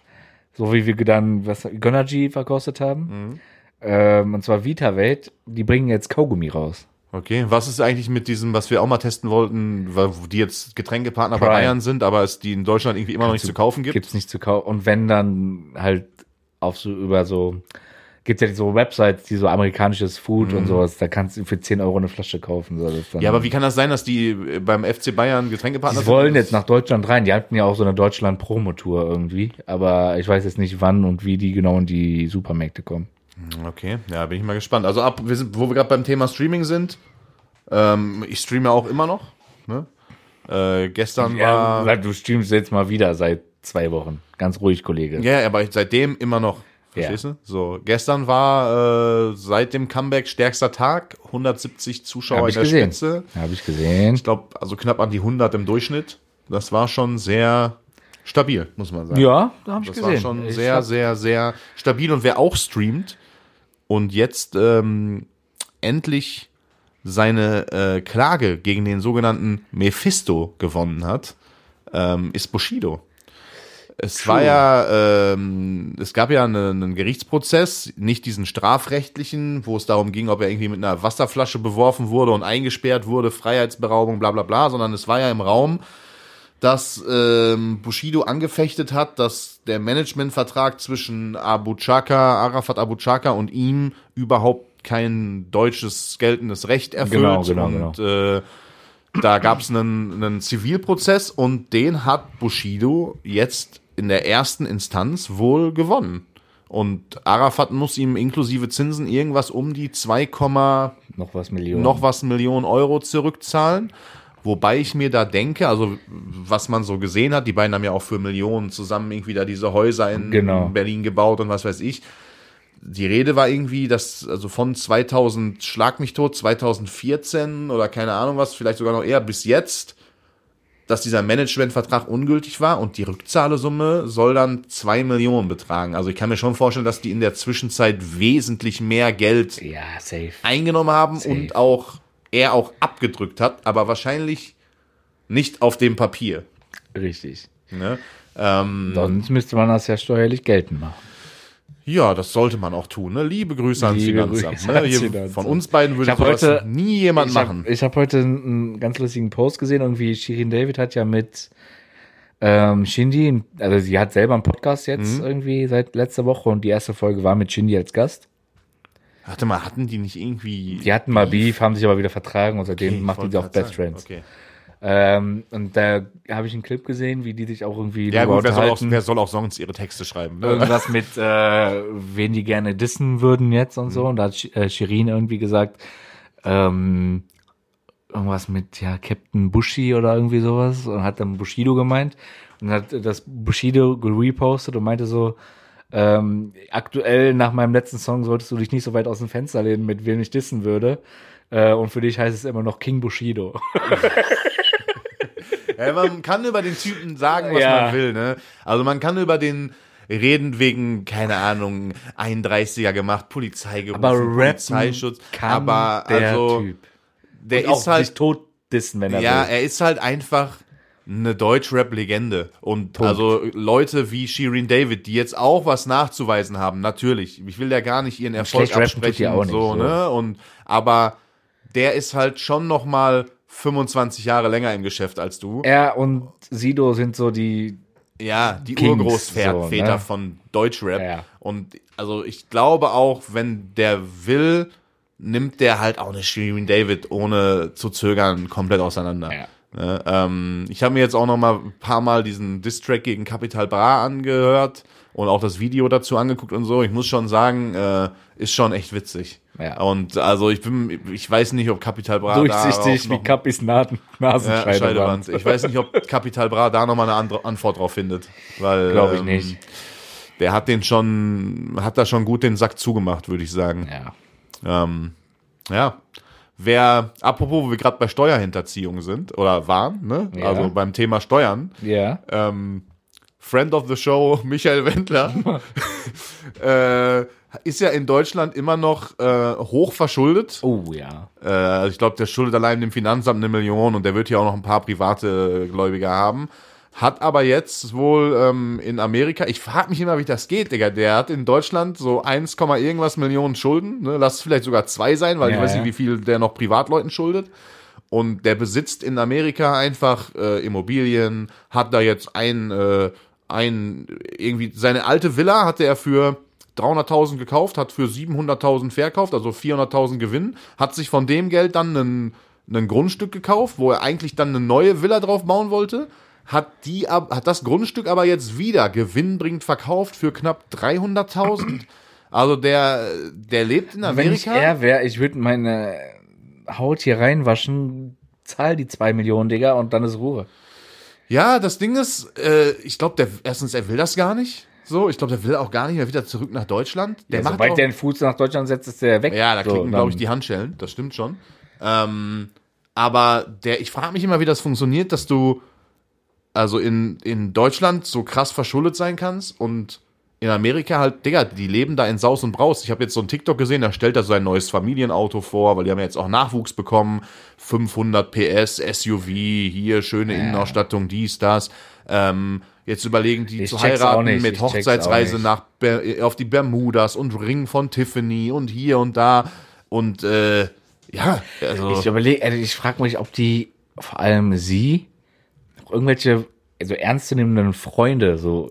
So wie wir dann was Gönnergy verkostet haben. Mhm. Ähm, und zwar VitaVate. Die bringen jetzt Kaugummi raus. Okay, was ist eigentlich mit diesem, was wir auch mal testen wollten, weil die jetzt Getränkepartner bei Prime. Bayern sind, aber es die in Deutschland irgendwie immer noch nicht zu kaufen gibt? Gibt's nicht zu kaufen. Und wenn dann halt auf so über so gibt ja so Websites, die so amerikanisches Food und sowas, da kannst du für 10 Euro eine Flasche kaufen. So, Mhm. Ja, aber wie kann das sein, dass die äh, beim FC Bayern Getränkepartner Die wollen jetzt nach Deutschland rein. Die hatten ja auch so eine Deutschland-Promotour irgendwie. Aber ich weiß jetzt nicht, wann und wie die genau in die Supermärkte kommen. Okay, ja, bin ich mal gespannt. Also ab, wir sind, wo wir gerade beim Thema Streaming sind, ähm, ich streame auch immer noch. Ne? Äh, gestern Ja, war. du streamst jetzt mal wieder seit zwei Wochen. Ganz ruhig, Kollege. Ja, aber ich- seitdem immer noch. Verstehst du? So, gestern war äh, seit dem Comeback stärkster Tag, 170 Zuschauer Hab in der gesehen. Spitze. Habe ich gesehen. Ich glaube, also knapp an die 100 im Durchschnitt. Das war schon sehr stabil, muss man sagen. Ja, da habe ich Das gesehen. war schon Ich sehr, hab- sehr, sehr stabil. Und wer auch streamt und jetzt ähm, endlich seine äh, Klage gegen den sogenannten Mephisto gewonnen hat, ähm, ist Bushido. Es war ja, ähm, es gab ja eine, einen Gerichtsprozess, nicht diesen strafrechtlichen, wo es darum ging, ob er irgendwie mit einer Wasserflasche beworfen wurde und eingesperrt wurde, Freiheitsberaubung, bla bla bla, sondern es war ja im Raum, dass ähm, Bushido angefechtet hat, dass der Managementvertrag zwischen Abu Chaka, Arafat Abu Chaka und ihm überhaupt kein deutsches geltendes Recht erfüllt. Genau, genau, und Äh, da gab es einen, einen Zivilprozess und den hat Bushido jetzt in der ersten Instanz wohl gewonnen. Und Arafat muss ihm inklusive Zinsen irgendwas um die 2, noch was Millionen. noch was Millionen Euro zurückzahlen. Wobei ich mir da denke, also was man so gesehen hat, die beiden haben ja auch für Millionen zusammen irgendwie da diese Häuser in Genau. Berlin gebaut und was weiß ich. Die Rede war irgendwie, dass also von 2000 Schlag mich tot 2014 oder keine Ahnung was, vielleicht sogar noch eher bis jetzt, dass dieser Managementvertrag ungültig war und die Rückzahlesumme soll dann zwei Millionen betragen. Also ich kann mir schon vorstellen, dass die in der Zwischenzeit wesentlich mehr Geld Ja, eingenommen haben Safe. und auch er auch abgedrückt hat, aber wahrscheinlich nicht auf dem Papier. Richtig. Ne? Ähm, Sonst müsste man das ja steuerlich geltend machen. Ja, das sollte man auch tun. Ne? Liebe Grüße ans Liebe Finanzamt. Grüße Ne? ans Hier, Finanzamt. von uns beiden würde Ich heute- nie jemand ich machen. Hab, ich habe heute einen ganz lustigen Post gesehen. Irgendwie Shirin David hat ja mit ähm, Shindy, also sie hat selber einen Podcast Mhm. jetzt irgendwie seit letzter Woche und die erste Folge war mit Shindy als Gast. Warte mal, hatten die nicht irgendwie. Die hatten mal Beef, haben sich aber wieder vertragen und seitdem Okay, macht ich die sie auch Best. Friends. Okay. Ähm, und da habe ich einen Clip gesehen, wie die sich auch irgendwie Ja, gut, wer soll, auch, wer soll auch sonst ihre Texte schreiben? Ne? irgendwas mit, äh, wen die gerne dissen würden jetzt und so. Mhm. Und da hat äh, Shirin irgendwie gesagt, ähm, irgendwas mit, ja, Captain Bushi oder irgendwie sowas. Und hat dann Bushido gemeint. Und hat das Bushido gerepostet und meinte so, ähm, aktuell nach meinem letzten Song solltest du dich nicht so weit aus dem Fenster lehnen, mit wem ich dissen würde. Äh, und für dich heißt es immer noch King Bushido. Ja, man kann über den Typen sagen, was Ja. man will, ne? Also man kann über den reden wegen, keine Ahnung, 31er gemacht, Polizei gerufen, Aber Polizeischutz. kann aber der also Typ. der Und ist halt sich tot dissen, wenn er Ja, will. er ist halt einfach eine Deutschrap-Legende. Und also Leute wie Shirin David, die jetzt auch was nachzuweisen haben, natürlich. Ich will ja gar nicht ihren Erfolg schlecht tut absprechen auch nicht, so. ne? Und aber der ist halt schon noch mal 25 Jahre länger im Geschäft als du. Er und Sido sind so die. Ja, die Urgroßväter so, ne? von Deutschrap. Ja. Und also ich glaube auch, wenn der will, nimmt der halt auch eine Shirin David ohne zu zögern komplett auseinander. Ja. Ne? Ähm, ich habe mir jetzt auch noch mal ein paar Mal diesen Diss-Track gegen Capital Bra angehört und auch das Video dazu angeguckt und so. Ich muss schon sagen, äh, ist schon echt witzig. Ja. Und also ich bin, ich weiß nicht, ob Capital Bra durchsichtig wie ja, Nasenscheidewand. Scheidewand. Ich weiß nicht, ob Capital Bra da nochmal eine andere Antwort drauf findet. Weil, Glaube ich ähm, nicht. Der hat den schon, hat da schon gut den Sack zugemacht, würde ich sagen. Ja. Ähm, ja. Wer, apropos, wo wir gerade bei Steuerhinterziehung sind oder waren, ne? Ja. Also beim Thema Steuern. Ja. Ähm, Friend of the Show, Michael Wendler, äh, ist ja in Deutschland immer noch äh, hoch verschuldet. Oh ja. Äh, also ich glaube, der schuldet allein dem Finanzamt eine Million und der wird hier auch noch ein paar private Gläubiger haben. Hat aber jetzt wohl ähm, in Amerika, ich frage mich immer, wie das geht, Digga. Der hat in Deutschland so 1, irgendwas Millionen Schulden. Ne? Lass es vielleicht sogar zwei sein, weil ich Ja, weiß ja. nicht, wie viel der noch Privatleuten schuldet. Und der besitzt in Amerika einfach äh, Immobilien, hat da jetzt ein, äh, ein, irgendwie, seine alte Villa hatte er für 300.000 gekauft, hat für 700.000 verkauft, also 400.000 Gewinn, hat sich von dem Geld dann ein, ein Grundstück gekauft, wo er eigentlich dann eine neue Villa drauf bauen wollte, hat die, hat das Grundstück aber jetzt wieder gewinnbringend verkauft für knapp 300.000. Also der, der lebt in Wenn ich Amerika. er wäre, ich würde meine Haut hier reinwaschen, zahl die zwei Millionen, Digga, und dann ist Ruhe. Ja, das Ding ist, äh, ich glaube, der erstens, er will das gar nicht. So, ich glaube, der will auch gar nicht mehr wieder zurück nach Deutschland. Der Ja, macht sobald auch, der den Fuß nach Deutschland setzt, ist der weg. ja, da So, kriegen, und glaube ich, die Handschellen. Das stimmt schon. Ähm, aber der, ich frage mich immer, wie das funktioniert, dass du also in, in Deutschland so krass verschuldet sein kannst und in Amerika halt, Digga, die leben da in Saus und Braus. Ich habe jetzt so einen TikTok gesehen, da stellt er so ein neues Familienauto vor, weil die haben ja jetzt auch Nachwuchs bekommen. 500 PS, SUV, hier schöne Innenausstattung, dies, das. Ähm, jetzt überlegen die Ich zu heiraten mit ich Hochzeitsreise nach auf die Bermudas und Ring von Tiffany und hier und da. Und äh, ja, also Ich überlege, also ich frage mich, ob die, vor allem sie, noch irgendwelche, also ernstzunehmenden Freunde so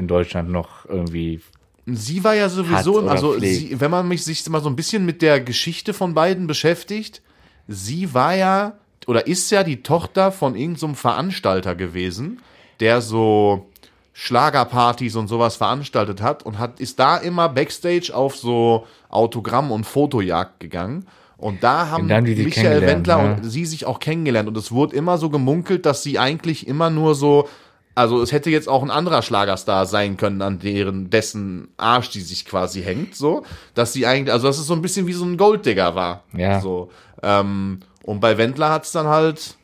in Deutschland noch irgendwie. Sie war ja sowieso, also sie, wenn man mich sich mal so ein bisschen mit der Geschichte von beiden beschäftigt, sie war ja oder ist ja die Tochter von irgendeinem Veranstalter gewesen, der so Schlagerpartys und sowas veranstaltet hat und hat ist da immer backstage auf so Autogramm und Fotojagd gegangen. Und da haben Und Michael kennengelernt, Wendler ne? und sie sich auch kennengelernt. Und es wurde immer so gemunkelt, dass sie eigentlich immer nur so, also es hätte jetzt auch ein anderer Schlagerstar sein können, an deren dessen Arsch die sich quasi hängt, so, dass sie eigentlich, also dass es so ein bisschen wie so ein Golddigger war. Ja. So. Ähm, und bei Wendler hat es dann halt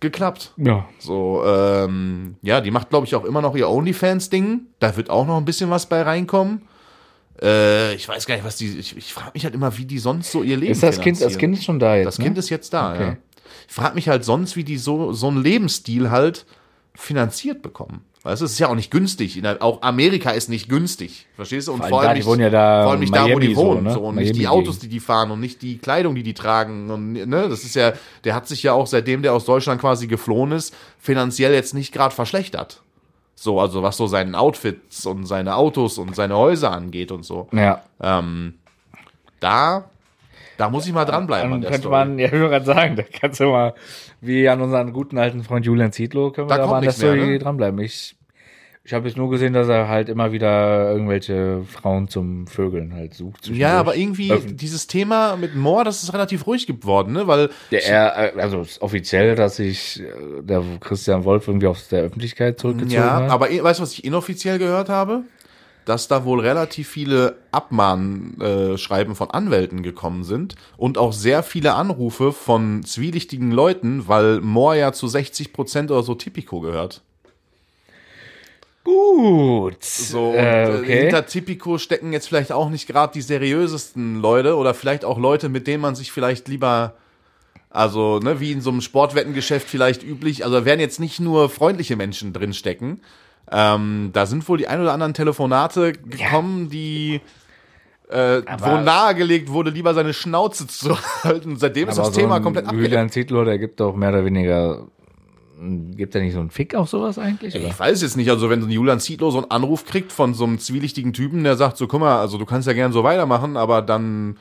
geklappt. Ja. So, ähm, ja, die macht, glaube ich, auch immer noch ihr OnlyFans-Ding. Da wird auch noch ein bisschen was bei reinkommen. Äh, ich weiß gar nicht, was die. Ich, ich frage mich halt immer, wie die sonst so ihr Leben Ist das Kind, das. Kind ist schon da jetzt. Das ne? Kind ist jetzt da, Okay. ja. Ich frage mich halt sonst, wie die so, so einen Lebensstil halt finanziert bekommen. Weißt du, es ist ja auch nicht günstig. Auch Amerika ist nicht günstig. Verstehst du? Und Vor allem da, die nicht, wohnen ja da vor allem nicht da, wo Miami die so, wohnen. ne? So, und nicht die. Autos, die die fahren und nicht die Kleidung, die die tragen. Und, ne, das ist ja, der hat sich ja auch, seitdem der aus Deutschland quasi geflohen ist, finanziell jetzt nicht gerade verschlechtert. So, also was so seinen Outfits und seine Autos und seine Häuser angeht und so. Ja. Ähm, da, da muss ich mal dranbleiben. Dann an der könnte Story. man, ja, ich gerade sagen, da kannst du mal, wie an unseren guten alten Freund Julian Zietlow, können wir Da da, kommt mal an der nichts mehr, Story ne? dranbleiben. Ich, ich habe jetzt nur gesehen, dass er halt immer wieder irgendwelche Frauen zum Vögeln halt sucht. Ja, aber irgendwie Öffentlich. dieses Thema mit Moore, das ist relativ ruhig geworden, ne? Weil Der, er, also offiziell, dass sich äh, der Christian Wolf irgendwie aus der Öffentlichkeit zurückgezogen ja, hat. aber eh- weißt du, was ich inoffiziell gehört habe? Dass da wohl relativ viele Abmahnschreiben Schreiben von Anwälten gekommen sind und auch sehr viele Anrufe von zwielichtigen Leuten, weil Moore ja zu 60 Prozent oder so Tipico gehört. Gut. So, und, äh, äh, okay. hinter Tipico stecken jetzt vielleicht auch nicht gerade die seriösesten Leute oder vielleicht auch Leute, mit denen man sich vielleicht lieber Also, ne, wie in so einem Sportwettengeschäft vielleicht üblich. Also, werden jetzt nicht nur freundliche Menschen drinstecken. Ähm, da sind wohl die ein oder anderen Telefonate gekommen, die äh, wo nahegelegt wurde, lieber seine Schnauze zu halten. Seitdem ist das so Thema komplett abgelenkt. Julian Zietlow, der gibt doch mehr oder weniger, gibt er nicht so einen Fick auf sowas eigentlich? Oder? Ich weiß jetzt nicht, also wenn so ein Julian Zietlow so einen Anruf kriegt von so einem zwielichtigen Typen, der sagt so, guck mal, also du kannst ja gern so weitermachen, aber dann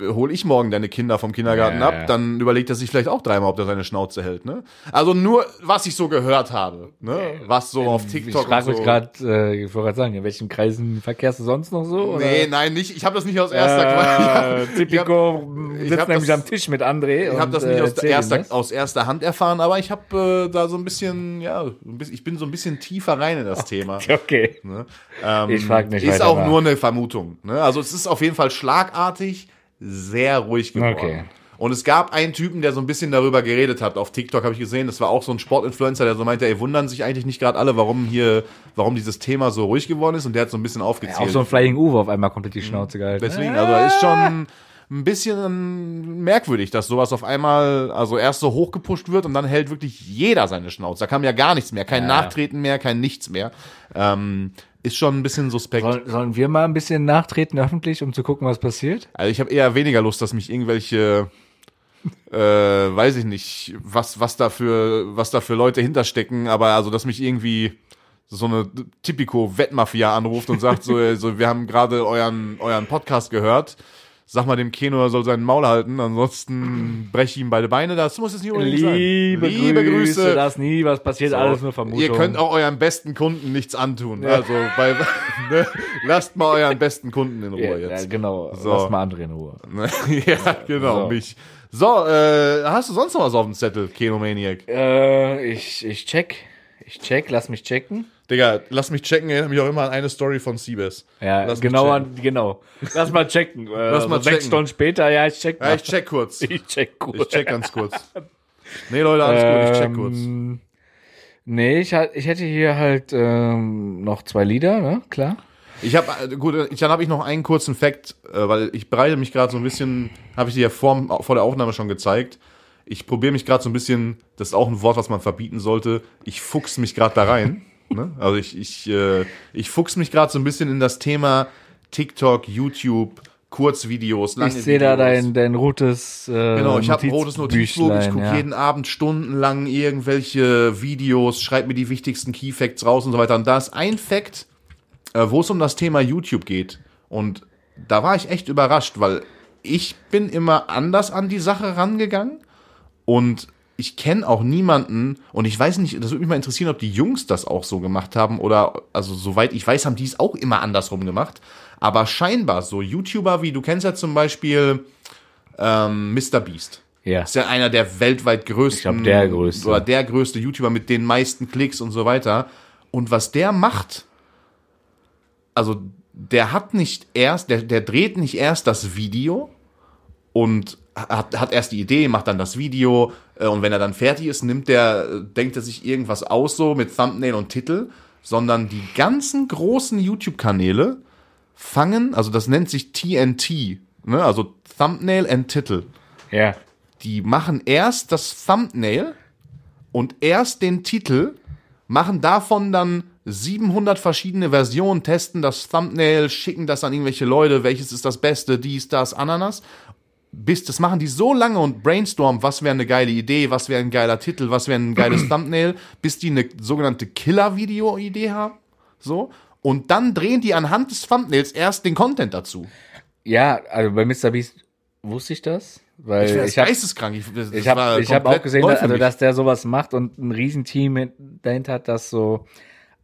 hol ich morgen deine Kinder vom Kindergarten Ja, ab, ja. dann überlegt er sich vielleicht auch dreimal, ob er seine Schnauze hält, ne? Also nur, was ich so gehört habe, ne? Was so auf Ich TikTok frage und mich so. gerade, äh, ich wollte gerade sagen, in welchen Kreisen verkehrst du sonst noch so? Oder? Nee, nein, nicht. Ich habe das nicht aus erster Quelle. Äh, Typico ich sitzt nämlich das- am Tisch mit André. Ich habe das nicht äh, aus, erster, aus erster Hand erfahren, aber ich habe äh, da so ein bisschen, ja, ich bin so ein bisschen tiefer rein in das Thema. Okay. Ne? Ähm, Ich frag nicht Ist auch nach. nur eine Vermutung. Ne? Also es ist auf jeden Fall schlagartig sehr ruhig geworden. Okay. Und es gab einen Typen, der so ein bisschen darüber geredet hat. Auf TikTok habe ich gesehen, das war auch so ein Sportinfluencer, der so meinte, ey, wundern sich eigentlich nicht gerade alle, warum hier, warum dieses Thema so ruhig geworden ist. Und der hat so ein bisschen aufgezählt. Auch so ein Flying Uwe auf einmal komplett die Schnauze gehalten. Mhm. Deswegen, also ist schon ein bisschen merkwürdig, dass sowas auf einmal, also erst so hochgepusht wird und dann hält wirklich jeder seine Schnauze. Da kam ja gar nichts mehr, kein Ja. Nachtreten mehr, kein nichts mehr. Ähm, ist schon ein bisschen suspekt. Soll, sollen wir mal ein bisschen nachtreten öffentlich, um zu gucken, was passiert? Also ich habe eher weniger Lust, dass mich irgendwelche, äh, weiß ich nicht, was was da für was da für Leute hinterstecken, aber also dass mich irgendwie so eine Typico Wettmafia anruft und sagt so, so wir haben gerade euren euren Podcast gehört. Sag mal dem Keno, er soll seinen Maul halten, ansonsten breche ich ihm beide Beine. Das muss es nicht unbedingt Liebe, sein. Liebe Grüße, Grüße. das nie was passiert, So. alles nur Vermutung. Ihr könnt auch euren besten Kunden nichts antun. Also bei, ne, lasst mal euren besten Kunden in Ruhe ja, jetzt. ja, genau. So. Lass mal andere in Ruhe. ja, genau, So. mich. So, äh, hast du sonst noch was auf dem Zettel, Kenomaniac? Äh, ich, ich check. Ich check, lass mich checken. Digga, lass mich checken, erinnert mich auch immer an eine Story von Siebes. Ja, Lass genau, an, genau. Lass mal checken. Äh, Lass mal so Sechs checken. Stunden später, ja, ich check mal. Ja, ich check kurz. ich check gut. Ich check ganz kurz. Nee, Leute, alles gut, ich check kurz. Ähm, Nee, ich, ich hätte hier halt ähm, noch zwei Lieder, ne? Klar. Ich habe gut, ich, dann habe ich noch einen kurzen Fact, äh, weil ich bereite mich gerade so ein bisschen, habe ich dir ja vor, vor der Aufnahme schon gezeigt. Ich probiere mich gerade so ein bisschen, das ist auch ein Wort, was man verbieten sollte. Ich fuchs mich gerade da rein. Ne? Also ich ich äh, ich fuchs mich gerade so ein bisschen in das Thema TikTok, YouTube, Kurzvideos, lange Ich sehe da dein, dein rotes äh, Genau, ich habe ein rotes Notizbuch, ich gucke ja. jeden Abend stundenlang irgendwelche Videos, schreibe mir die wichtigsten Key Facts raus und so weiter. Und da ist ein Fact, äh, wo es um das Thema YouTube geht. Und da war ich echt überrascht, weil ich bin immer anders an die Sache rangegangen und ich kenne auch niemanden und ich weiß nicht, das würde mich mal interessieren, ob die Jungs das auch so gemacht haben oder, also soweit ich weiß, haben die es auch immer andersrum gemacht. Aber scheinbar so YouTuber wie, du kennst ja zum Beispiel ähm, Mr. Beast. Ja. Ist ja einer der weltweit größten. Ich glaub, der größte. Oder der größte YouTuber mit den meisten Klicks und so weiter. Und was der macht, also der hat nicht erst, der, der dreht nicht erst das Video und hat, hat erst die Idee, macht dann das Video äh, und wenn er dann fertig ist, nimmt der, äh, denkt er sich irgendwas aus so mit Thumbnail und Titel, sondern die ganzen großen YouTube-Kanäle fangen, also das nennt sich TNT, ne? also Thumbnail and Titel Ja. die machen erst das Thumbnail und erst den Titel, machen davon dann 700 verschiedene Versionen, testen das Thumbnail, schicken das an irgendwelche Leute, welches ist das Beste, dies, das, Ananas. Bis, das machen die so lange und brainstormen, was wäre eine geile Idee, was wäre ein geiler Titel, was wäre ein geiles Thumbnail, bis die eine sogenannte Killer-Video-Idee haben. So. Und dann drehen die anhand des Thumbnails erst den Content dazu. Ja, also bei Mr. Beast wusste ich das, weil Ich, ich, das habe geisteskrank. Ich, das, ich das hab, auch gesehen, dass, also, dass der sowas macht und ein Riesenteam dahinter hat, das so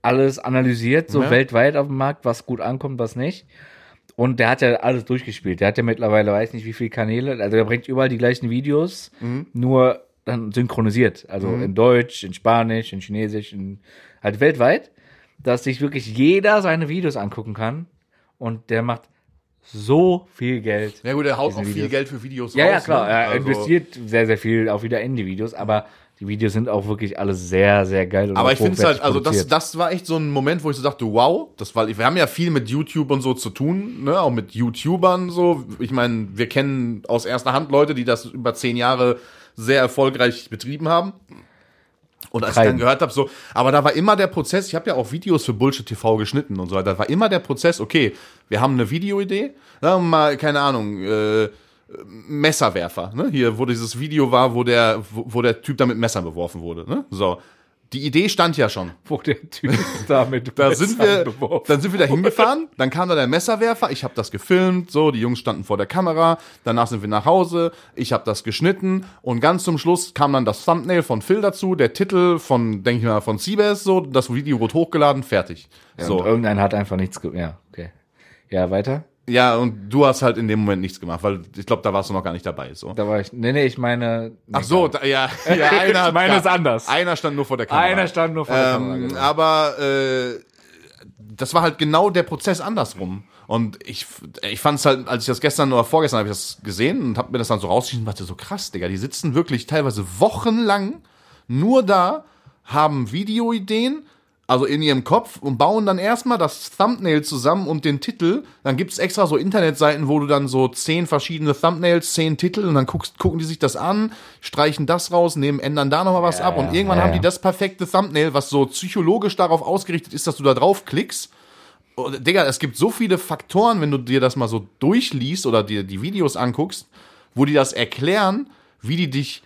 alles analysiert, so Ja. weltweit auf dem Markt, was gut ankommt, was nicht. Und der hat ja alles durchgespielt. Der hat ja mittlerweile, weiß nicht wie viele Kanäle, also der bringt überall die gleichen Videos, Mhm. nur dann synchronisiert. Also in Deutsch, in Spanisch, in Chinesisch, in, halt weltweit, dass sich wirklich jeder seine Videos angucken kann. Und der macht so viel Geld. Ja gut, er haut auch viel Videos. Geld für Videos Ja, raus. ja, klar. ne? Er Also- investiert sehr, sehr viel auch wieder in die Videos, aber die Videos sind auch wirklich alle sehr, sehr geil. Und Aber ich finde es halt, also das, das war echt so ein Moment, wo ich so dachte, wow, das war, wir haben ja viel mit YouTube und so zu tun, ne, auch mit YouTubern so. Ich meine, wir kennen aus erster Hand Leute, die das über zehn Jahre sehr erfolgreich betrieben haben. Und als ich Treiben. dann gehört habe, so, aber da war immer der Prozess, ich habe ja auch Videos für Bullshit TV geschnitten und so weiter, da war immer der Prozess, okay, wir haben eine Videoidee, sagen wir mal, keine Ahnung, äh, Messerwerfer, ne? Hier, wo dieses Video war, wo der, wo, wo der Typ da mit Messern beworfen wurde, ne? So. Die Idee stand ja schon. Wo der Typ damit Da sind wir, dann sind wir da hingefahren, dann kam da der Messerwerfer, ich habe das gefilmt, so, die Jungs standen vor der Kamera, danach sind wir nach Hause, ich habe das geschnitten und ganz zum Schluss kam dann das Thumbnail von Phil dazu, der Titel von, denke ich mal, von Seabass, so, das Video wurde hochgeladen, fertig. So. So. Und irgendeiner hat einfach nichts ge Ja, okay. Ja, weiter? Ja, und du hast halt in dem Moment nichts gemacht, weil ich glaube, da warst du noch gar nicht dabei, so. Da war ich. Nee, nee, ich meine. Ach so, da, ja, ja, einer, Ich meine es anders. Einer stand nur vor der Kamera. Einer stand nur vor der Kamera. Ähm, genau. aber äh, das war halt genau der Prozess andersrum. Und ich, ich fand es halt, als ich das gestern oder vorgestern habe ich das gesehen und habe mir das dann so rausgeschrieben und dachte so krass, Digga, die sitzen wirklich teilweise wochenlang nur da, haben Videoideen, also in ihrem Kopf und bauen dann erstmal das Thumbnail zusammen und den Titel. Dann gibt's extra so Internetseiten, wo du dann so zehn verschiedene Thumbnails, zehn Titel und dann guckst, gucken die sich das an, streichen das raus, nehmen, ändern da nochmal was Ja, ab und irgendwann ja, haben die das perfekte Thumbnail, was so psychologisch darauf ausgerichtet ist, dass du da drauf klickst. Und, Digga, es gibt so viele Faktoren, wenn du dir das mal so durchliest oder dir die Videos anguckst, wo die das erklären, wie die dich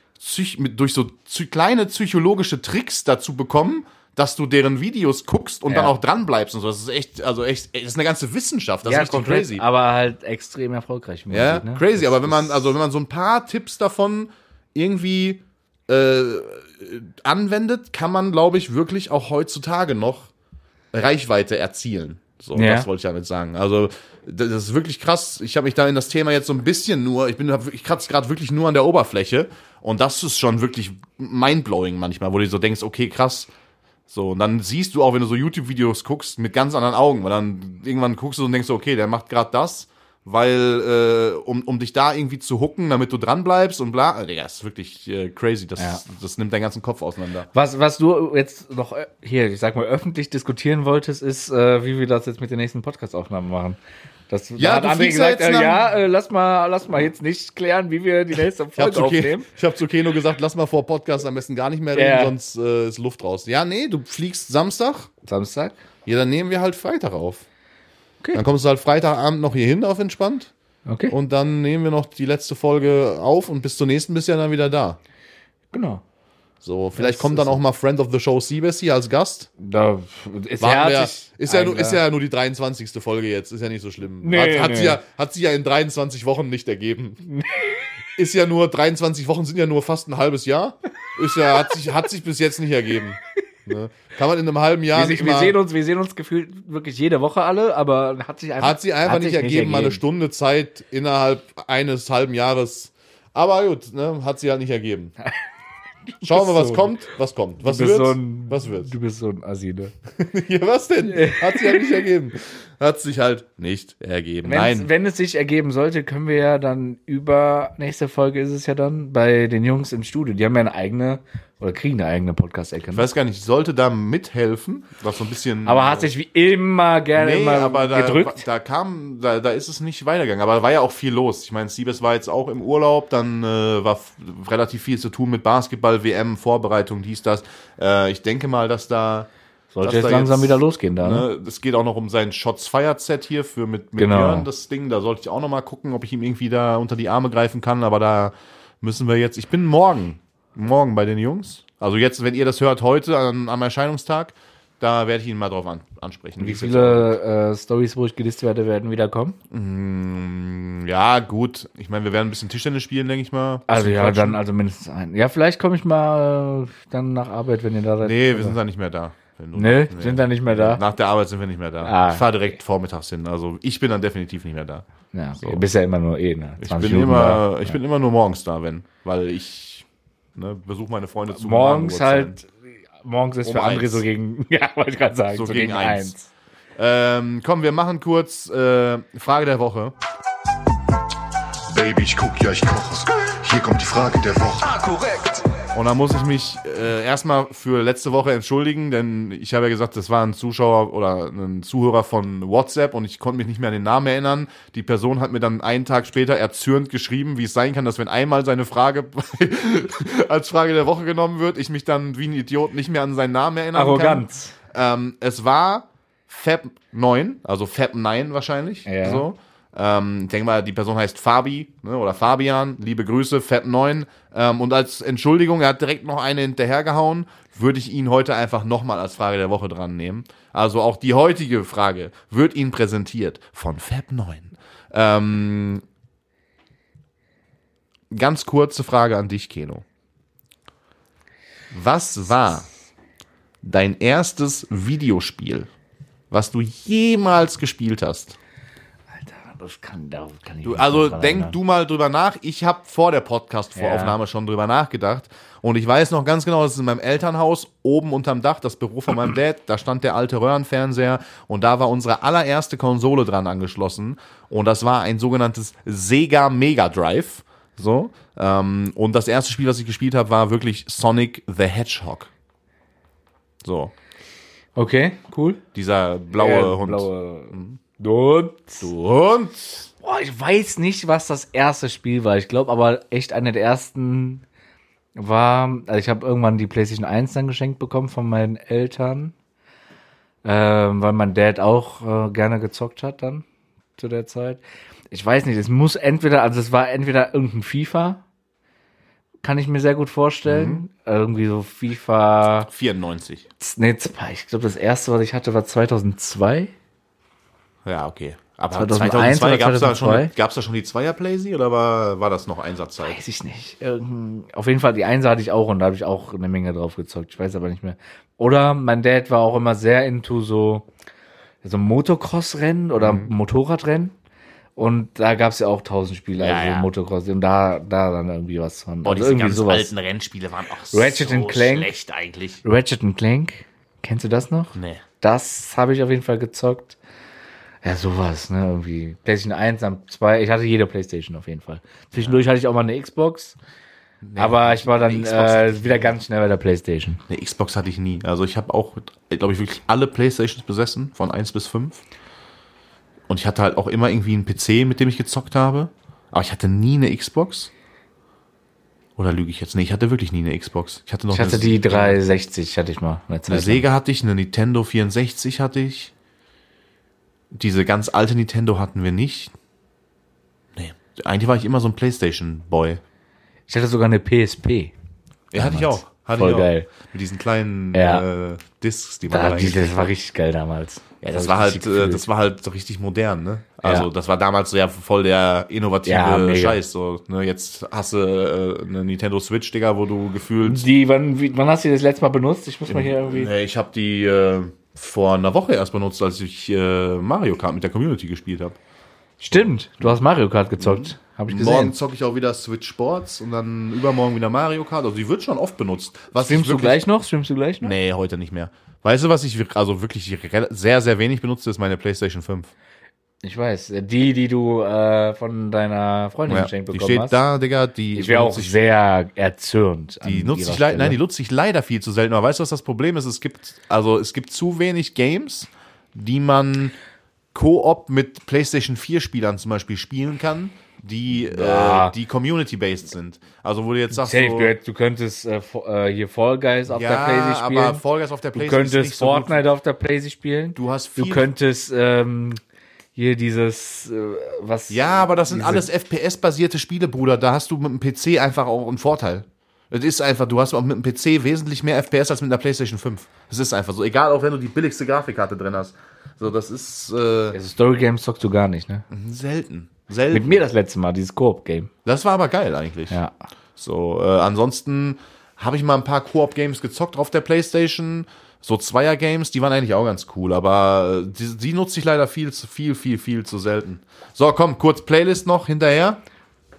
durch so kleine psychologische Tricks dazu bekommen, dass du deren Videos guckst und Ja. dann auch dran bleibst und so. Das ist echt, also echt, das ist eine ganze Wissenschaft. Das ist richtig komplett, crazy. Aber halt extrem erfolgreich. mäßig, Ja, ne? crazy. Das Aber wenn man, ist- also wenn man so ein paar Tipps davon irgendwie äh, anwendet, kann man, glaube ich, wirklich auch heutzutage noch Reichweite erzielen. So, Ja. das wollte ich damit sagen. Also, das ist wirklich krass. Ich habe mich da in das Thema jetzt so ein bisschen nur, ich bin, ich kratze gerade wirklich nur an der Oberfläche und das ist schon wirklich mindblowing manchmal, wo du so denkst, okay, krass. So, und dann siehst du auch, wenn du so YouTube-Videos guckst, mit ganz anderen Augen, weil dann irgendwann guckst du und denkst, so, okay, der macht gerade das, weil, äh, um, um dich da irgendwie zu hooken, damit du dran bleibst und bla. Ja, das ist wirklich äh, crazy. Das, Ja. das nimmt deinen ganzen Kopf auseinander. Was, was du jetzt noch äh, hier, ich sag mal, öffentlich diskutieren wolltest, ist, äh, wie wir das jetzt mit den nächsten Podcast-Aufnahmen machen. Das, da Ja, hat du André ja gesagt, jetzt äh, nach- ja, äh, lass mal, lass mal jetzt nicht klären, wie wir die nächste Ich habe Folge zu, Ke aufnehmen. ich hab zu Keno gesagt, lass mal vor Podcast am besten gar nicht mehr reden, Ja. sonst äh, ist Luft raus. Ja, nee, du fliegst Samstag. Samstag. Ja, dann nehmen wir halt Freitag auf. Okay. Dann kommst du halt Freitagabend noch hier hin auf entspannt. Okay. Und dann nehmen wir noch die letzte Folge auf und bis zur nächsten bist du ja dann wieder da. genau. So, vielleicht Das kommt dann auch mal Friend of the Show Siebes hier als Gast. Da ist wir, herzlich ist, ja nur, ist eingeladen. ja nur die 23. Folge jetzt, ist ja nicht so schlimm. Nee, hat, hat, nee. sie ja, hat sie ja in 23 Wochen nicht ergeben. ist ja nur, 23 Wochen sind ja nur fast ein halbes Jahr. Ist ja, hat sich, hat sich bis jetzt nicht ergeben. Ne? Kann man in einem halben Jahr Wir, nicht wir, sehen uns, wir sehen uns gefühlt wirklich jede Woche alle, aber hat sich einfach, hat sie einfach hat nicht sich ergeben, mal eine Stunde Zeit innerhalb eines halben Jahres. Aber gut, ne, hat sie halt nicht ergeben. Schauen wir, was so- kommt. Was kommt? Was Du bist wird? so ein, was wird? Du bist so ein Assi, ne? Ja, was denn? Hat sich halt nicht ergeben. Hat sich halt nicht ergeben. Wenn's- Nein. Wenn es sich ergeben sollte, können wir ja dann über, nächste Folge ist es ja dann, bei den Jungs im Studio. Die haben ja eine eigene, oder kriegen eine eigene Podcast-Ecke. Ich ne? weiß gar nicht, ich sollte da mithelfen. Was so ein bisschen. Aber hat sich wie immer gerne nee, immer aber da, gedrückt. da kam, da, da ist es nicht weitergegangen. Aber da war ja auch viel los. Ich meine, Siebes war jetzt auch im Urlaub, dann äh, war relativ viel zu tun mit Basketball, WM, Vorbereitung, dies, das. Äh, ich denke mal, dass da. Sollte jetzt langsam jetzt, wieder losgehen da. Ne? Ne, es geht auch noch um sein Shots Fired Set hier für mit, mit Genau. Björn, das Ding. Da sollte ich auch noch mal gucken, ob ich ihm irgendwie da unter die Arme greifen kann. Aber da müssen wir jetzt. Ich bin morgen, morgen bei den Jungs. Also jetzt, wenn ihr das hört, heute am, am Erscheinungstag, da werde ich ihn mal drauf an, ansprechen. Wie viele äh, Stories, wo ich gelistet werde, werden wieder kommen? Mm, Ja, gut. Ich meine, wir werden ein bisschen Tischtennis spielen, denke ich mal. Also ja, quatschen. dann also mindestens ein. Ja, vielleicht komme ich mal äh, dann nach Arbeit, wenn ihr da seid. Nee, wir sind da nicht mehr da. Wenn du- Nee, sind da nicht mehr da. Nach der Arbeit sind wir nicht mehr da. Ah. Ich fahre direkt vormittags hin. Also ich bin dann definitiv nicht mehr da. Ja, okay. Du bist ja immer nur eh, ne? Ich 20 bin Minuten immer, da. ich bin immer nur morgens da, wenn, weil ich ne, besuche meine Freunde zu morgens halt, morgens ist Um für André eins. so gegen, ja, wollte ich gerade sagen, So so, gegen gegen, eins. eins. Ähm, komm, wir machen kurz äh, Frage der Woche. Baby, ich guck, ja, ich koche. Hier kommt die Frage der Woche. Ah, korrekt. Und da muss ich mich äh, erstmal für letzte Woche entschuldigen, denn ich habe ja gesagt, das war ein Zuschauer oder ein Zuhörer von WhatsApp und ich konnte mich nicht mehr an den Namen erinnern. Die Person hat mir dann einen Tag später erzürnt geschrieben, wie es sein kann, dass wenn einmal seine Frage als Frage der Woche genommen wird, ich mich dann wie ein Idiot nicht mehr an seinen Namen erinnern Arroganz. kann. Ähm, es war Fab 9, also Fab 9 wahrscheinlich. Ja. So. Ähm, ich denke mal, die Person heißt Fabi ne, oder Fabian. Liebe Grüße, Fab 9. Ähm, und als Entschuldigung, er hat direkt noch eine hinterhergehauen, würde ich ihn heute einfach nochmal als Frage der Woche dran nehmen. Also auch die heutige Frage wird Ihnen präsentiert von Fab 9. Ähm, ganz kurze Frage an dich, Keno. Was war dein erstes Videospiel, was du jemals gespielt hast? Das kann, da kann ich Du, also nicht dran denk erinnern. du mal drüber nach. Ich habe vor der Podcast-Voraufnahme schon drüber nachgedacht. Und ich weiß noch ganz genau, das ist in meinem Elternhaus, oben unterm Dach, das Büro von meinem Dad, da stand der alte Röhrenfernseher und da war unsere allererste Konsole dran angeschlossen. Und das war ein sogenanntes Sega Mega Drive. So. Ähm, und das erste Spiel, was ich gespielt habe, war wirklich Sonic the Hedgehog. So. Okay, cool. Dieser blaue Äh, Hund. Blaue Hund. Du Hund. Boah, ich weiß nicht, was das erste Spiel war. Ich glaube aber echt eine der ersten war, also ich habe irgendwann die PlayStation 1 dann geschenkt bekommen von meinen Eltern, ähm, weil mein Dad auch äh, gerne gezockt hat dann zu der Zeit. Ich weiß nicht, es muss entweder, also es war entweder irgendein FIFA, kann ich mir sehr gut vorstellen. Irgendwie so FIFA, 94. nee, ich glaube das erste, was ich hatte, war 2002. Ja, okay. Aber 2001 oder gab es da, 2002? schon- gab's da schon die Zweier-Playsee oder war, war das noch Einsatzzeit? Weiß ich nicht. Irgend- Auf jeden Fall, die Einser hatte ich auch und da habe ich auch eine Menge drauf gezockt. Ich weiß aber nicht mehr. Oder mein Dad war auch immer sehr into so, so Motocross-Rennen oder Mhm. Motorradrennen. Und da gab es ja auch tausend Spiele, Ja, also ja. Motocross. Und da, da dann irgendwie was von. Boah, also irgendwie sowas. alten Rennspiele waren auch Ratchet so and Clank. schlecht eigentlich. Ratchet and Clank. Kennst du das noch? Nee. Das habe ich auf jeden Fall gezockt. Ja, sowas, ne, irgendwie. PlayStation 1, dann 2. Ich hatte jede PlayStation auf jeden Fall. Zwischendurch hatte ich auch mal eine Xbox. aber ich war dann äh, wieder ganz schnell bei der PlayStation. Eine Xbox hatte ich nie. Also ich habe auch, glaube ich, wirklich alle Playstations besessen, von 1 bis 5. Und ich hatte halt auch immer irgendwie einen PC, mit dem ich gezockt habe. Aber ich hatte nie eine Xbox. Oder lüge ich jetzt? Nee, ich hatte wirklich nie eine Xbox. Ich hatte noch Ich hatte die 360, hatte ich mal. Eine. Sega hatte ich, eine Nintendo 64 hatte ich. Diese ganz alte Nintendo hatten wir nicht. Nee, eigentlich war ich immer so ein Playstation-Boy. Ich hatte sogar eine PSP. Ja, hatte ich auch. Hatte Voll ich auch. geil. Mit diesen kleinen Ja. äh, Discs, die man Da, da die, das war richtig geil damals. Ja, das hab war halt, äh, gefühlt. das war halt so richtig modern, ne? Also Ja. das war damals so ja voll der innovative Ja. Scheiß. So, ne? Jetzt hast du äh, eine Nintendo Switch, Digga, wo du gefühlt. Die, wann, wie, wann hast du die das letzte Mal benutzt? Ich muss mal hier irgendwie. Nee, ich habe die äh, vor einer Woche erst benutzt, als ich äh, Mario Kart mit der Community gespielt habe. Stimmt, du hast Mario Kart gezockt. Habe ich Morgen gesehen. zocke ich auch wieder Switch Sports und dann übermorgen wieder Mario Kart. Also die wird schon oft benutzt. Was Streamst ich du wirklich- gleich noch? Streamst du gleich noch? Nee, heute nicht mehr. Weißt du, was ich also wirklich sehr, sehr wenig benutze, ist meine PlayStation 5. Ich weiß. Die, die du äh, von deiner Freundin Ja, geschenkt die bekommen steht hast. da, Digga. Die Ich wäre auch ich- sehr erzürnt. Die nutze ich leider, nein, die nutze ich leider viel zu selten. Aber weißt du, was das Problem ist? Es gibt, also es gibt zu wenig Games, die man Koop mit PlayStation 4 Spielern zum Beispiel spielen kann, die, Ja. äh, die Community-based sind. Also wo du jetzt sagst, Safe, so, du, du könntest äh, äh, hier Fall Guys auf der ja, Playsee spielen. aber Fall Guys auf der du PlayStation ist könntest nicht so. Fortnite auf der Playsee spielen. Du hast Du viel könntest ähm, hier dieses äh, was. Ja, aber das sind alles FPS-basierte Spiele, Bruder. Da hast du mit dem PC einfach auch einen Vorteil. Es ist einfach, du hast auch mit dem PC wesentlich mehr FPS als mit einer PlayStation 5. Es ist einfach so. Egal, auch wenn du die billigste Grafikkarte drin hast. So, das ist äh, Also Story Games zockst du gar nicht, ne? selten. Mit Selten. mir das letzte Mal, dieses Koop-Game. Das war aber geil eigentlich. Ja. So, äh, ansonsten habe ich mal ein paar Koop-Games gezockt auf der PlayStation. So Zweier-Games, die waren eigentlich auch ganz cool, aber äh, die, die nutze ich leider viel zu viel, viel, viel zu selten. So, komm, kurz Playlist noch hinterher.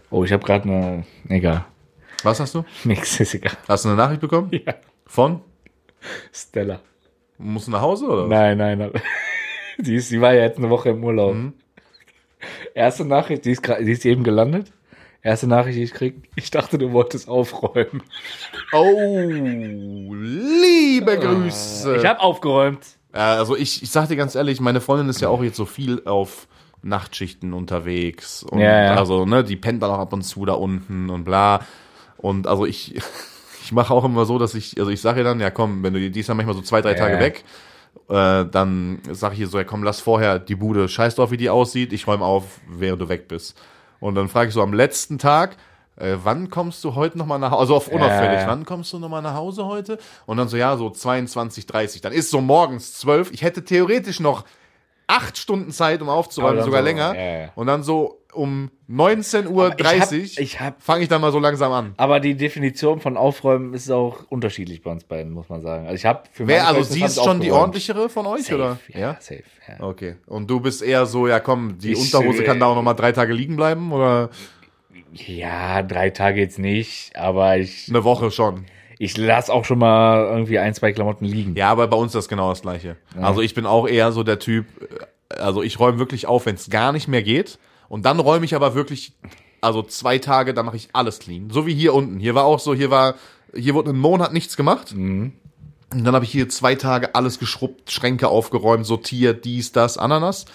Oh, ich habe gerade eine. Egal. Was hast du? Nix, ist egal. Hast du eine Nachricht bekommen? Ja. Von? Stella. Musst du nach Hause oder? was? Nein, nein, nein. Die, ist, die war ja jetzt eine Woche im Urlaub. Mhm. Erste Nachricht, die ist, grad- die ist eben gelandet. Erste Nachricht, die ich krieg. Ich dachte, du wolltest aufräumen. Oh, liebe Grüße. Ich habe aufgeräumt. Also ich, ich sag dir ganz ehrlich, meine Freundin ist ja auch jetzt so viel auf Nachtschichten unterwegs. Und Ja, ja. also, ne, die pennt dann auch ab und zu da unten und bla. Und also ich, ich mache auch immer so, dass ich, also ich sage ihr dann, ja komm, wenn du die ist ja manchmal so zwei, drei Ja, Tage weg, äh, dann sag ich ihr so, ja komm, lass vorher die Bude, scheiß drauf, wie die aussieht, ich räume auf, während du weg bist. Und dann frage ich so am letzten Tag, äh, wann kommst du heute nochmal nach Hause? Also auf unauffällig, ja. wann kommst du nochmal nach Hause heute? Und dann so, ja, so 22, 30. Dann ist so morgens 12. Ich hätte theoretisch noch acht Stunden Zeit, um aufzuräumen, sogar so, länger. ja. Und dann so um 19.30 Uhr hab- hab- fange ich dann mal so langsam an. Aber die Definition von Aufräumen ist auch unterschiedlich bei uns beiden, muss man sagen. Also ich habe für Wer, also sie ist schon die ordentlichere von euch, Safe, oder? Ja, safe. Ja. Okay. Und du bist eher so, ja komm, die Ich- Unterhose kann da auch noch mal drei Tage liegen bleiben oder ja, drei Tage jetzt nicht, aber ich, eine Woche schon? ich lasse auch schon mal irgendwie ein, zwei Klamotten liegen. Ja, aber bei uns ist das genau das Gleiche. Also ich bin auch eher so der Typ, äh, also ich räume wirklich auf, wenn es gar nicht mehr geht. Und dann räume ich aber wirklich, also zwei Tage, da mache ich alles clean. So wie hier unten. Hier war auch so, hier war, hier wurde einen Monat nichts gemacht. Und dann habe ich hier zwei Tage alles geschrubbt, Schränke aufgeräumt, sortiert, dies, das, Ananas.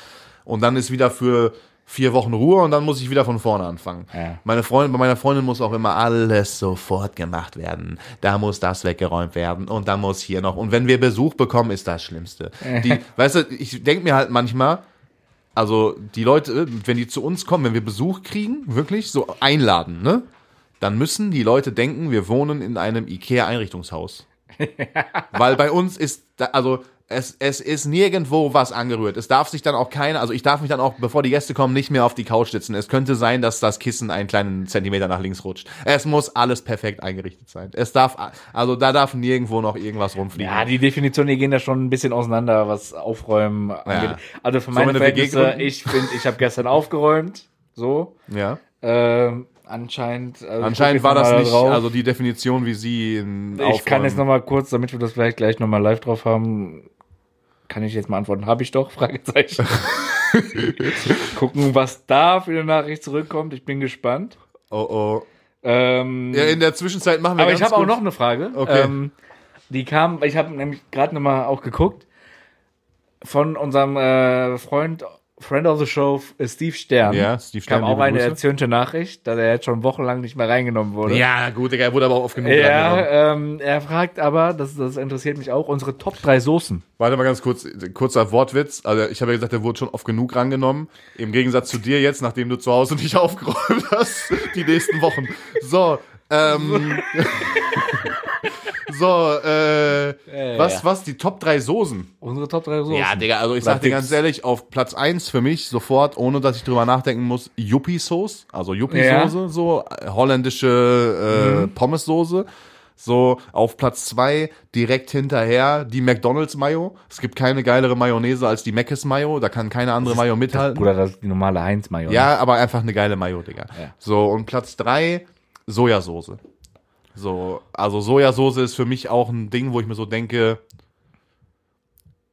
Und dann ist wieder für vier Wochen Ruhe und dann muss ich wieder von vorne anfangen. Ja. Meine Freundin, bei meiner Freundin muss auch immer alles sofort gemacht werden. Da muss das weggeräumt werden und dann muss hier noch. Und wenn wir Besuch bekommen, ist das Schlimmste. Die, weißt du, ich denke mir halt manchmal, also die Leute, wenn die zu uns kommen, wenn wir Besuch kriegen, wirklich so einladen, ne? Dann müssen die Leute denken, wir wohnen in einem IKEA-Einrichtungshaus. Weil bei uns ist, da, also es, es ist nirgendwo was angerührt. Es darf sich dann auch keiner, also ich darf mich dann auch, bevor die Gäste kommen, nicht mehr auf die Couch sitzen. Es könnte sein, dass das Kissen einen kleinen Zentimeter nach links rutscht. Es muss alles perfekt eingerichtet sein. Es darf, also da darf nirgendwo noch irgendwas rumfliegen. Ja, die Definitionen, die gehen da schon ein bisschen auseinander, was Aufräumen angeht. Also für meine WG Verhältnisse, ich finde, ich habe gestern aufgeräumt, so. ja. Ähm, anscheinend. Also Anscheinend war das nicht, drauf. also die Definition, wie sie ich kann jetzt noch mal kurz, damit wir das vielleicht gleich noch mal live drauf haben, kann ich jetzt mal antworten. Habe ich doch? Fragezeichen. Gucken, was da für eine Nachricht zurückkommt. Ich bin gespannt. Oh oh. Ähm, Ja, in der Zwischenzeit machen wir aber ich habe auch noch eine Frage. Okay. Ähm, die kam, ich habe nämlich gerade noch mal auch geguckt von unserem äh, Freund, Friend of the Show, äh, Steve Stern. Ja, Steve Stern, kam auch eine Grüße. erzürnte Nachricht, dass er jetzt schon wochenlang nicht mehr reingenommen wurde. Ja, gut, er wurde aber auch oft genug. Ja, ähm, er fragt aber, das, das interessiert mich auch, unsere Top 3 Soßen. Warte mal ganz kurz, kurzer Wortwitz. Also ich habe ja gesagt, der wurde schon oft genug rangenommen. Im Gegensatz zu dir jetzt, nachdem du zu Hause nicht aufgeräumt hast, die nächsten Wochen. So, ähm, so, äh, was, ja. was, die Top 3 Soßen? Unsere Top 3 Soßen. Ja, Digga, also ich sag dir ganz ehrlich, auf Platz 1 für mich sofort, ohne dass ich drüber nachdenken muss, Yuppie-Sauce, also Yuppie-Soße, so, äh, holländische äh, Pommes-Soße. So, auf Platz 2 direkt hinterher die McDonalds Mayo. Es gibt keine geilere Mayonnaise als die Mc's Mayo, da kann keine andere Mayo mithalten. Bruder, das ist die normale Heinz-Mayo. Ja, aber einfach eine geile Mayo, Digga. Ja. So, und Platz drei Sojasauce. So, also Sojasauce ist für mich auch ein Ding, wo ich mir so denke.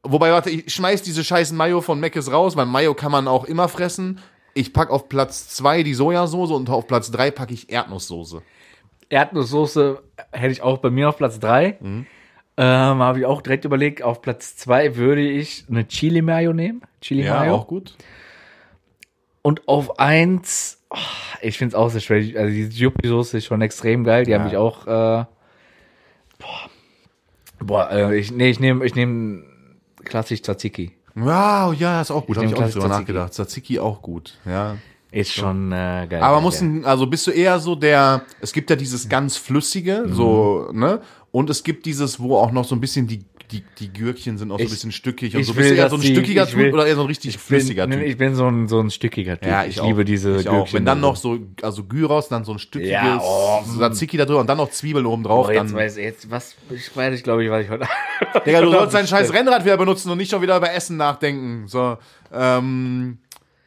Wobei, warte, ich schmeiß diese scheißen Mayo von Mc's raus, weil Mayo kann man auch immer fressen. Ich pack auf Platz zwei die Sojasauce und auf Platz drei packe ich Erdnusssoße. Erdnusssoße hätte ich auch bei mir auf Platz 3. Mhm. Ähm, Habe ich auch direkt überlegt, auf Platz 2 würde ich eine Chili Mayo nehmen. Chili Ja, Mayo. auch gut. Und auf 1, ich finde es auch sehr schwer. Also die Yuppie-Soße ist schon extrem geil. Die Ja. habe ich auch. Äh, boah, boah äh, ich, nee, ich nehme ich nehm klassisch Tzatziki. Wow, ja, ist auch gut. Habe nehme ich auch nicht drüber Tzatziki. nachgedacht. Tzatziki auch gut, ja. Ist schon äh, geil. Aber muss ein, also bist du eher so der, es gibt ja dieses ganz flüssige, so, ne? Und es gibt dieses, wo auch noch so ein bisschen die, die, die Gürkchen sind auch so ein Ich- bisschen stückig und ich so. Bist du eher so ein die- stückiger ich will- Typ oder eher so ein richtig Ich bin, flüssiger nee, Typ? ich bin so ein, so ein stückiger Typ. ja, ich, auch. liebe diese ich auch. Wenn dann noch so. so, also Gyros, dann so ein stückiges Ja, oh, Tzatziki da drüber und dann noch Zwiebeln oben drauf, Oh, jetzt dann. weiß ich, jetzt, was, ich weiß ich, glaube ich, was ich heute. Digga, du sollst dein scheiß. Rennrad wieder benutzen und nicht schon wieder über Essen nachdenken. So, ähm,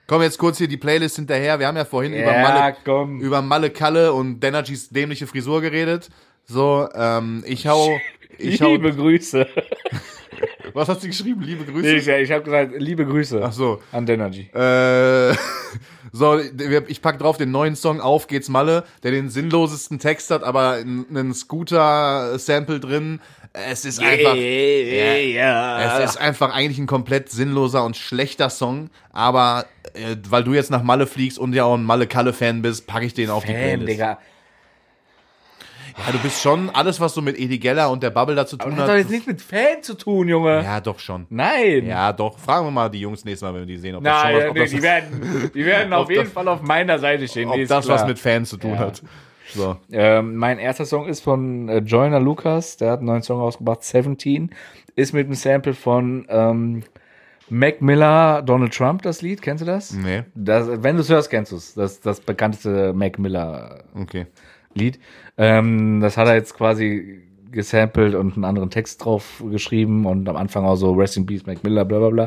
komm jetzt kurz hier die Playlist hinterher. Wir haben ja vorhin über Ja, Malle, komm. über Malle Kalle und Denergys dämliche Frisur geredet. So, ähm, ich hau, ich Liebe Grüße. was hast du geschrieben? Liebe Grüße? Ich, ich habe gesagt, liebe Grüße Ach so. an Denergy. Äh, so, ich pack drauf den neuen Song Auf geht's Malle, der den sinnlosesten Text hat, aber einen Scooter-Sample drin. Es ist einfach. ja. Es ist einfach eigentlich ein komplett sinnloser und schlechter Song, aber äh, weil du jetzt nach Malle fliegst und ja auch ein Malle-Kalle-Fan bist, packe ich den auf die Fan, Playlist. Digga. Ja, du bist schon alles, was so mit Edi Geller und der Bubble da zu tun Das hat. hat doch jetzt nichts mit Fan zu tun, Junge. ja, doch schon. Nein. Ja, doch. Fragen wir mal die Jungs nächstes Mal, wenn wir die sehen, ob Nein, das schon was, ob nee, das, die werden, die werden auf jeden das- Fall auf meiner Seite stehen. ob nee, das klar. was mit Fans zu tun Ja. hat. So. Ähm, mein erster Song ist von äh, Joyner Lucas, der hat einen neuen Song rausgebracht, 17. Ist mit einem Sample von ähm, Mac Miller, Donald Trump, das Lied. Kennst du das? Nee. das wenn du es hörst, kennst du es. Das das bekannteste Mac Miller Okay. Lied. Ähm, das hat er jetzt quasi gesampelt und einen anderen Text drauf geschrieben und am Anfang auch so Rest in Peace, Mac Miller, bla bla bla.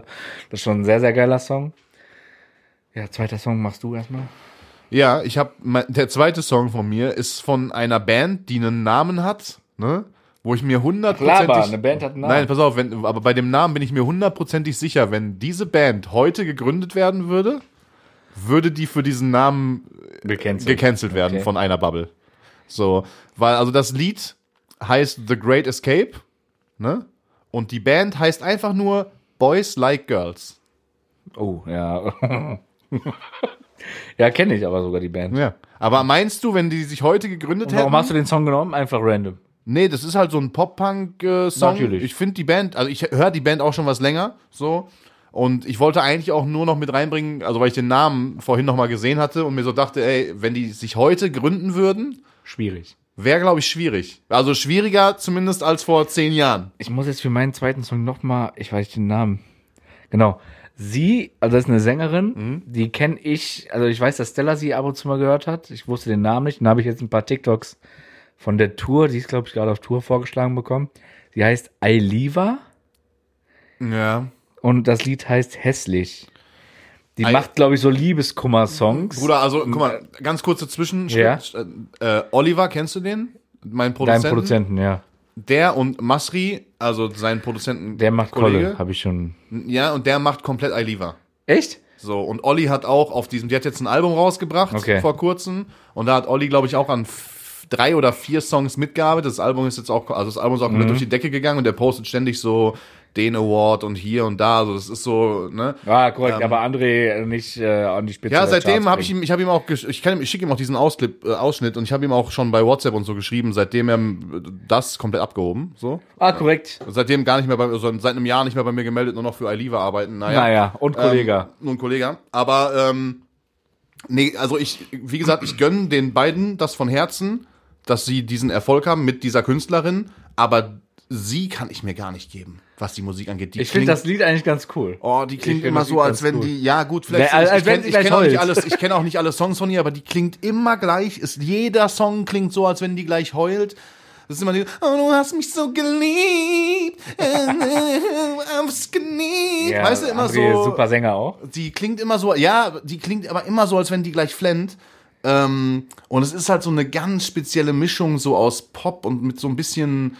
Das ist schon ein sehr, sehr geiler Song. Ja, zweiter Song machst du erstmal. Ja, ich habe der zweite Song von mir ist von einer Band, die einen Namen hat, ne? Wo ich mir hundertprozentig Klar, eine Band hat einen Namen. Nein, pass auf, wenn, aber bei dem Namen bin ich mir hundertprozentig sicher, wenn diese Band heute gegründet werden würde, würde die für diesen Namen Gecancelt. gecancelt werden Okay. von einer Bubble. So, weil also das Lied heißt The Great Escape, ne? Und die Band heißt einfach nur Boys Like Girls. Oh, ja. ja, kenne ich aber sogar die Band. Ja. Aber meinst du, wenn die sich heute gegründet hätten? Warum hast du den Song genommen? Einfach random. Nee, das ist halt so ein Pop-Punk-Song. Natürlich. Ich finde die Band, also ich höre die Band auch schon was länger, so. Und ich wollte eigentlich auch nur noch mit reinbringen, also weil ich den Namen vorhin noch mal gesehen hatte und mir so dachte, ey, wenn die sich heute gründen würden, Schwierig. wäre, glaube ich, schwierig. Also schwieriger zumindest als vor zehn Jahren. Ich muss jetzt für meinen zweiten Song nochmal, ich weiß den Namen. Genau. Sie, also das ist eine Sängerin, die kenne ich, also ich weiß, dass Stella sie ab und zu mal gehört hat. Ich wusste den Namen nicht. Dann habe ich jetzt ein paar TikToks von der Tour, die ist, glaube ich, gerade auf Tour vorgeschlagen bekommen. Die heißt Ailiva Ja. und das Lied heißt Hässlich. Die Ei- macht, glaube ich, so Liebeskummer-Songs. Bruder, also, guck mal, ganz kurze Zwischenschritt. Ja. Äh, Oliver, kennst du den? Mein Dein Produzent. Produzenten, ja. Der und Masri, also sein Produzenten. Der macht Kollege. Kolle, habe ich schon. Ja, und der macht komplett Ailiva. Echt? So, und Olli hat auch auf diesem, die hat jetzt ein Album rausgebracht Okay. vor kurzem. Und da hat Olli, glaube ich, auch an drei oder vier Songs mitgearbeitet. Das Album ist jetzt auch, also das Album ist auch Mhm. komplett durch die Decke gegangen und der postet ständig so den Award und hier und da. Also das ist so, ne? Ah, korrekt, aber André nicht äh, an die Spitze. Ja, seitdem habe ich ihm, ich habe ihm auch, ich, kann ihm, ich schicke ihm auch diesen Ausclip, äh, Ausschnitt und ich habe ihm auch schon bei WhatsApp und so geschrieben, seitdem er äh, das komplett abgehoben, so. Ah, korrekt. Seitdem gar nicht mehr bei, also seit einem Jahr nicht mehr bei mir gemeldet, nur noch für Aliva arbeiten. Naja. Naja, und Kollege. Ähm, ein Kollege. Aber, ähm, nee, also ich, wie gesagt, ich gönne den beiden das von Herzen, dass sie diesen Erfolg haben mit dieser Künstlerin, aber sie kann ich mir gar nicht geben, was die Musik angeht. Die ich finde das Lied eigentlich ganz cool. Oh, die klingt immer so, als wenn cool. die, ja gut, vielleicht, Ja, als- ich, als ich wenn kenne kenn auch nicht alles, ich kenne auch nicht alle Songs von ihr, aber die klingt immer gleich, ist, jeder Song klingt so, als wenn die gleich heult. Das ist immer die, oh, du hast mich so geliebt, I'm geliebt, weißt du, immer André so, Super Sänger auch. die klingt immer so, ja, die klingt aber immer so, als wenn die gleich flennt. Ähm, und es ist halt so eine ganz spezielle Mischung so aus Pop und mit so ein bisschen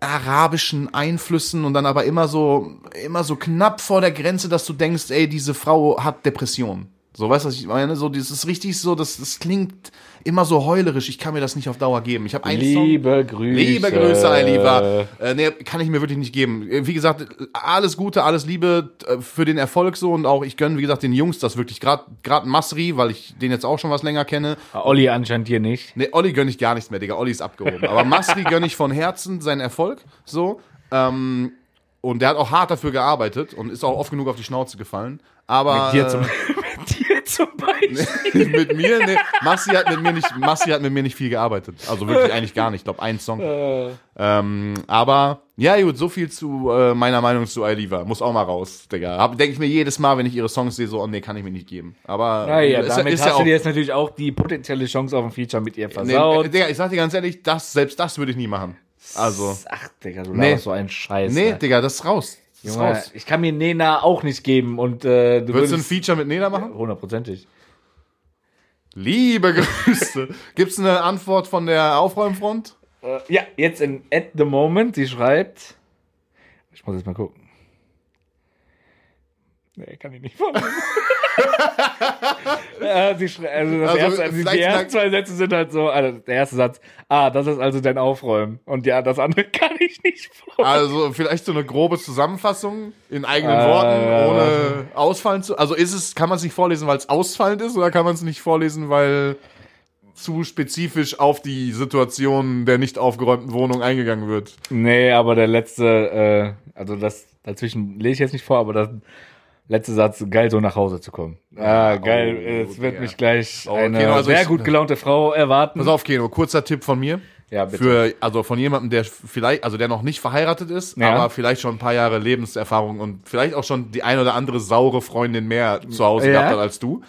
arabischen Einflüssen und dann aber immer so, immer so knapp vor der Grenze, dass du denkst, ey, diese Frau hat Depression. So, weißt du, was ich meine? So, das ist richtig so, das, das klingt immer so heulerisch. Ich kann mir das nicht auf Dauer geben. Ich habe einen Song. Liebe Grüße. Liebe Grüße, mein Lieber. Äh, nee, kann ich mir wirklich nicht geben. Äh, Wie gesagt, alles Gute, alles Liebe äh, für den Erfolg so und auch ich gönne, wie gesagt, den Jungs das wirklich. Gerade Masri, weil ich den jetzt auch schon was länger kenne. Ah, Olli anscheinend hier nicht. Nee, Olli gönne ich gar nichts mehr, Digga. Olli ist abgehoben. Aber Masri gönne ich von Herzen seinen Erfolg. So. Ähm, und der hat auch hart dafür gearbeitet und ist auch oft genug auf die Schnauze gefallen. Aber äh, mit dir zum Beispiel. mit mir, nee, Massi hat mit mir nicht, Massi hat mit mir nicht viel gearbeitet. Also wirklich eigentlich gar nicht. Ich glaube, ein Song. Ähm, aber ja, gut, so viel zu äh, meiner Meinung zu Aliva. Muss auch mal raus, Digga. Denke ich mir jedes Mal, wenn ich ihre Songs sehe, so, oh nee, kann ich mir nicht geben. Aber Naja, ist, damit ist hast ja du dir jetzt natürlich auch die potenzielle Chance auf ein Feature mit ihr Nee, versaut. äh, Digga, ich sag dir ganz ehrlich, das, selbst das würde ich nie machen. Also. Ach, Digga, du Nee. so einen Scheiß. Nee, ne? Digga, das ist raus. Junge, raus. ich kann mir Nena auch nicht geben und äh, du Würdest du ein. Feature mit Neda machen? Hundertprozentig. Liebe Grüße. Gibt's eine Antwort von der Aufräumfront? Äh, ja, jetzt in At the Moment, sie schreibt... Ich muss jetzt mal gucken. Nee, kann ich nicht vorlesen. also das Also, erste, also die ersten zwei Sätze sind halt so, also der erste Satz, ah, das ist also dein Aufräumen. Und ja, das andere kann ich nicht vorlesen. Also vielleicht so eine grobe Zusammenfassung in eigenen Äh, Worten, ohne ausfallen zu. Also ist es, kann man es nicht vorlesen, weil es ausfallend ist, oder kann man es nicht vorlesen, weil zu spezifisch auf die Situation der nicht aufgeräumten Wohnung eingegangen wird? Nee, aber der letzte, äh, also das dazwischen lese ich jetzt nicht vor, aber das letzte Satz, geil, so nach Hause zu kommen. Ah, geil, oh, es wird ja. mich gleich Oh, eine okay, also sehr ich- gut gelaunte Frau erwarten. Pass auf, Keno, kurzer Tipp von mir. Ja, bitte. Für, also von jemandem, der vielleicht, also der noch nicht verheiratet ist, Ja. aber vielleicht schon ein paar Jahre Lebenserfahrung und vielleicht auch schon die ein oder andere saure Freundin mehr zu Hause Ja. gehabt hat als du.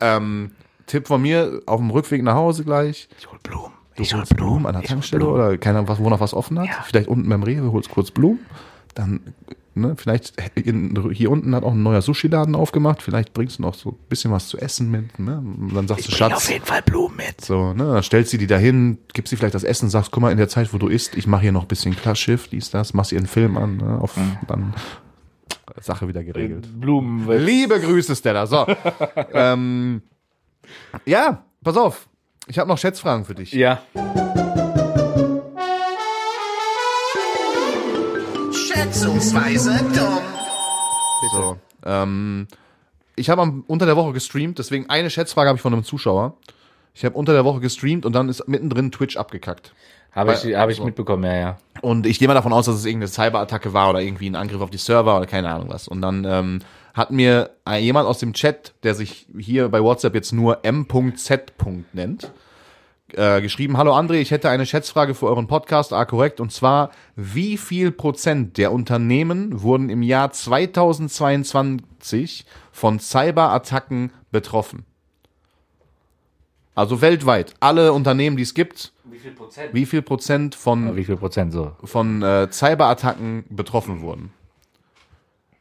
Ähm, Tipp von mir, auf dem Rückweg nach Hause gleich. ich hol Blumen. Du holst Blumen an der Tankstelle oder keiner, was, wo noch was offen hat. Ja. Vielleicht unten beim Rewe holst kurz Blumen. Dann, ne, vielleicht in, hier unten hat auch ein neuer Sushi-Laden aufgemacht. Vielleicht bringst du noch so ein bisschen was zu essen mit. Ne? Und dann sagst du, Schatz, jeden Fall Blumen mit. so, ne, dann stellst du die dahin, gibst sie vielleicht das Essen, sagst, guck mal, in der Zeit, wo du isst, ich mache hier noch ein bisschen Klarschiff, dies, das, machst ihr einen Film an, ne, auf, dann Sache wieder geregelt. Blumen. Liebe Grüße, Stella. So. ähm, ja, pass auf. Ich habe noch Schätzfragen für dich. Ja. Schätzungsweise dumm. So, ähm, ich habe am- unter der Woche gestreamt, deswegen eine Schätzfrage habe ich von einem Zuschauer. Ich habe unter der Woche gestreamt und dann ist mittendrin Twitch abgekackt. Habe ich, hab ich so. mitbekommen, ja, ja. Und ich gehe mal davon aus, dass es irgendeine Cyberattacke war oder irgendwie ein Angriff auf die Server oder keine Ahnung was. Und dann ähm, hat mir jemand aus dem Chat, der sich hier bei WhatsApp jetzt nur m.z. nennt, äh, geschrieben, hallo André, ich hätte eine Schätzfrage für euren Podcast, ah korrekt, und zwar, wie viel Prozent der Unternehmen wurden im Jahr 2022 von Cyberattacken betroffen? Also weltweit, alle Unternehmen, die es gibt, Wie viel Prozent? wie viel Prozent von Wie viel Prozent so? von äh, Cyberattacken betroffen wurden.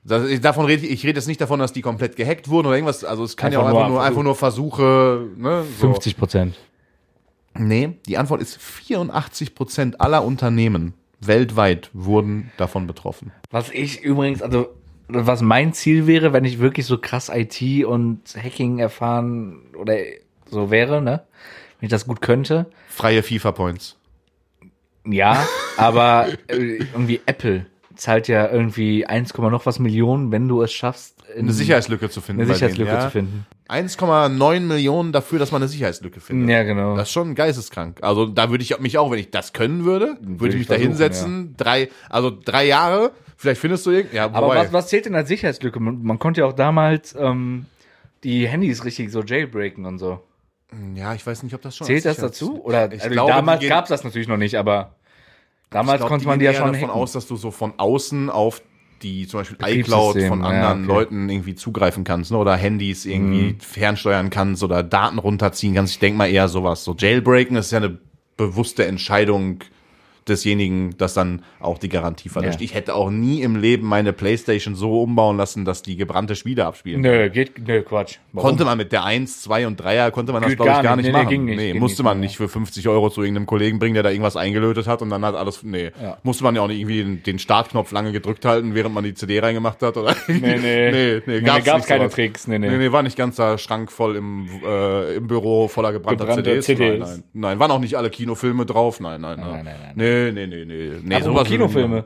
Das, ich, davon rede ich, ich rede jetzt nicht davon, dass die komplett gehackt wurden oder irgendwas. Also es kann ja auch Einfach einfach nur nur, einfach nur Versuche. Ne, so. 50 Prozent. Nee, die Antwort ist 84 Prozent aller Unternehmen weltweit wurden davon betroffen. Was ich übrigens, also was mein Ziel wäre, wenn ich wirklich so krass IT und Hacking erfahren oder so wäre, ne? Wenn ich das gut könnte. Freie FIFA-Points. Ja, aber äh, irgendwie Apple zahlt ja irgendwie 1, noch was Millionen, wenn du es schaffst, in Eine Sicherheitslücke zu finden. eine Sicherheitslücke denen, ja. zu finden. 1,9 Millionen dafür, dass man eine Sicherheitslücke findet. Ja, genau. Das ist schon geisteskrank. Also da würde ich mich auch, wenn ich das können würde, würde ich ich mich da hinsetzen. Drei, also drei Jahre, vielleicht findest du irgend. Ja, Aber was, was zählt denn als Sicherheitslücke? Man, man konnte ja auch damals ähm, die Handys richtig so jailbreaken und so. Ja, ich weiß nicht, ob das schon. Zählt das dazu? Oder Ich also glaube, damals gab es das natürlich noch nicht, aber damals ich glaub, konnte man die ja schon davon hacken. aus, dass du so von außen auf die zum Beispiel iCloud von ja, anderen okay. Leuten irgendwie zugreifen kannst, ne? Oder Handys irgendwie Mhm. fernsteuern kannst oder Daten runterziehen kannst. Ich denke mal eher sowas. So Jailbreaken ist ja eine bewusste Entscheidung desjenigen, dass dann auch die Garantie verlöscht. Ja. Ich hätte auch nie im Leben meine Playstation so umbauen lassen, dass die gebrannte Spiele abspielen. Nö, geht, nö, Quatsch. Warum? Konnte man mit der 1, 2 und 3er, konnte man das, Geht glaube ich, gar nicht. nicht Nee, nee, machen. ging nicht, nee, musste nicht, man nicht für 50 Euro zu irgendeinem Kollegen bringen, der da irgendwas eingelötet hat und dann hat alles, nee. Ja. Musste man ja auch nicht irgendwie den, den Startknopf lange gedrückt halten, während man die CD reingemacht hat, oder? Nee, nee. nee, nee, Nee, gab's, gab's nicht keine sowas. Tricks. Nee, nee. Nee, nee, war nicht ganzer Schrank voll im, äh, im Büro voller gebrannter Gebrannte CDs. CDs. Nein, nein. Nein, waren auch nicht alle Kinofilme drauf. Nein, nein, nein. nein, nein, nein. Nee, nee, nee, nee. nee sowas würde ich Kinofilme.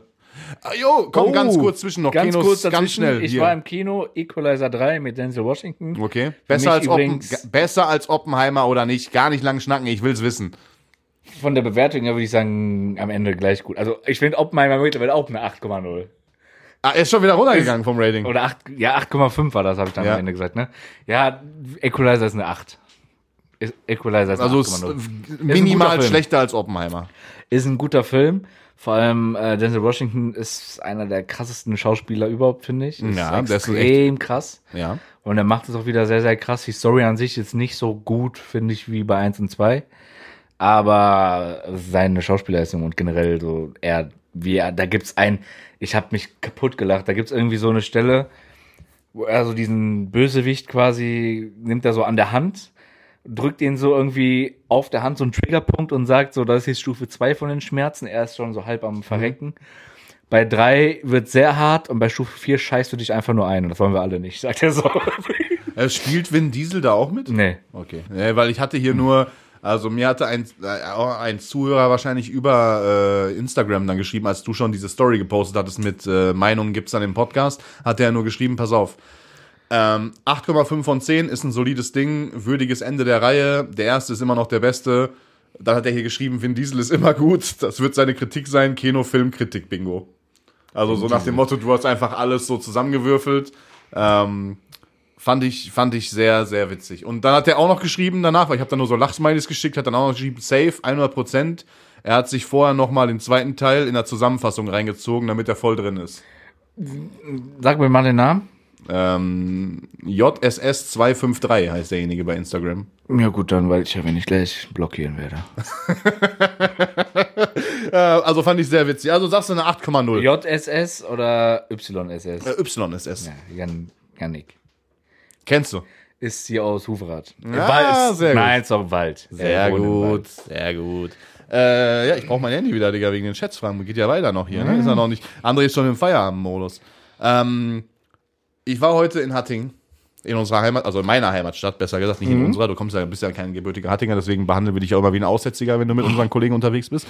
Ah, jo, komm, Oh, ganz kurz zwischen noch Ganz Kinos, kurz ganz schnell. Ich hier. war im Kino Equalizer 3 mit Denzel Washington. Okay. Besser als, Oppen, besser als Oppenheimer oder nicht? Gar nicht lang schnacken, ich will's wissen. Von der Bewertung her würde ich sagen, am Ende gleich gut. Also ich finde Oppenheimer mittlerweile auch eine 8,0. Ah, er ist schon wieder runtergegangen vom Rating. Oder 8, ja, 8,5 war das, habe ich dann Ja. am Ende gesagt, ne? Ja, Equalizer ist eine 8. Ist- Equalizer ist eine Also es 8,0. ist guter minimal schlechter als Oppenheimer. Ist ein guter Film. Vor allem äh, Denzel Washington ist einer der krassesten Schauspieler überhaupt, finde ich. Ist Ja, das ist extrem krass. Ja. Und er macht es auch wieder sehr, sehr krass. Die Story an sich ist nicht so gut, finde ich, wie bei 1 und 2. Aber seine Schauspielleistung und generell so, er, wie er, da gibt's ein, ich habe mich kaputt gelacht. Da gibt's irgendwie so eine Stelle, wo er so diesen Bösewicht quasi nimmt er so an der Hand, drückt ihn so irgendwie auf der Hand so einen Triggerpunkt und sagt so, das ist jetzt Stufe 2 von den Schmerzen. Er ist schon so halb am Verrecken. Bei drei wird sehr hart und bei Stufe 4 scheißt du dich einfach nur ein. Und das wollen wir alle nicht, sagt er so. Äh, spielt Vin Diesel da auch mit? nee. Okay. Ja, weil ich hatte hier nur, also mir hatte ein, äh, ein Zuhörer wahrscheinlich über äh, Instagram dann geschrieben, als du schon diese Story gepostet hattest mit äh, Meinungen gibt's dann im Podcast, hat er nur geschrieben, pass auf. Ähm, 8,5 von 10 ist ein solides Ding, würdiges Ende der Reihe. Der erste ist immer noch der beste. Dann hat er hier geschrieben, Vin Diesel ist immer gut. Das wird seine Kritik sein. Kino, Film, Kritik, Bingo. Also so nach dem Motto, du hast einfach alles so zusammengewürfelt. Ähm, Fand ich, fand ich sehr, sehr witzig. Und dann hat er auch noch geschrieben danach, weil ich habe dann nur so Lachsmileys geschickt, hat dann auch noch geschrieben, safe, 100 Prozent. Er hat sich vorher noch mal den zweiten Teil in der Zusammenfassung reingezogen, damit er voll drin ist. Sag mir mal den Namen. Ähm, JSS253 heißt derjenige bei Instagram. Ja gut, dann weiß ich ja, wenn ich gleich blockieren werde. Äh, also fand ich sehr witzig. Also sagst du eine 8,0. JSS oder YSS? Äh, YSS. Ja, Jan, Janik. Kennst du? Ist hier aus Huferath. Ah, sehr gut. Nein, ist Wald. Sehr Er gut, Wald. sehr gut. Äh, ja, ich brauche mein Handy wieder, Digga, wegen den Chatsfragen. Geht ja weiter noch hier, ne? Ist ja noch nicht. André ist schon im Feierabendmodus. Ähm, ich war heute in Hattingen, in unserer Heimat, also in meiner Heimatstadt, besser gesagt, nicht in unserer. Du kommst ja, bist ja kein gebürtiger Hattinger, deswegen behandeln wir dich auch immer wie ein Aussätziger, wenn du mit unseren Kollegen unterwegs bist.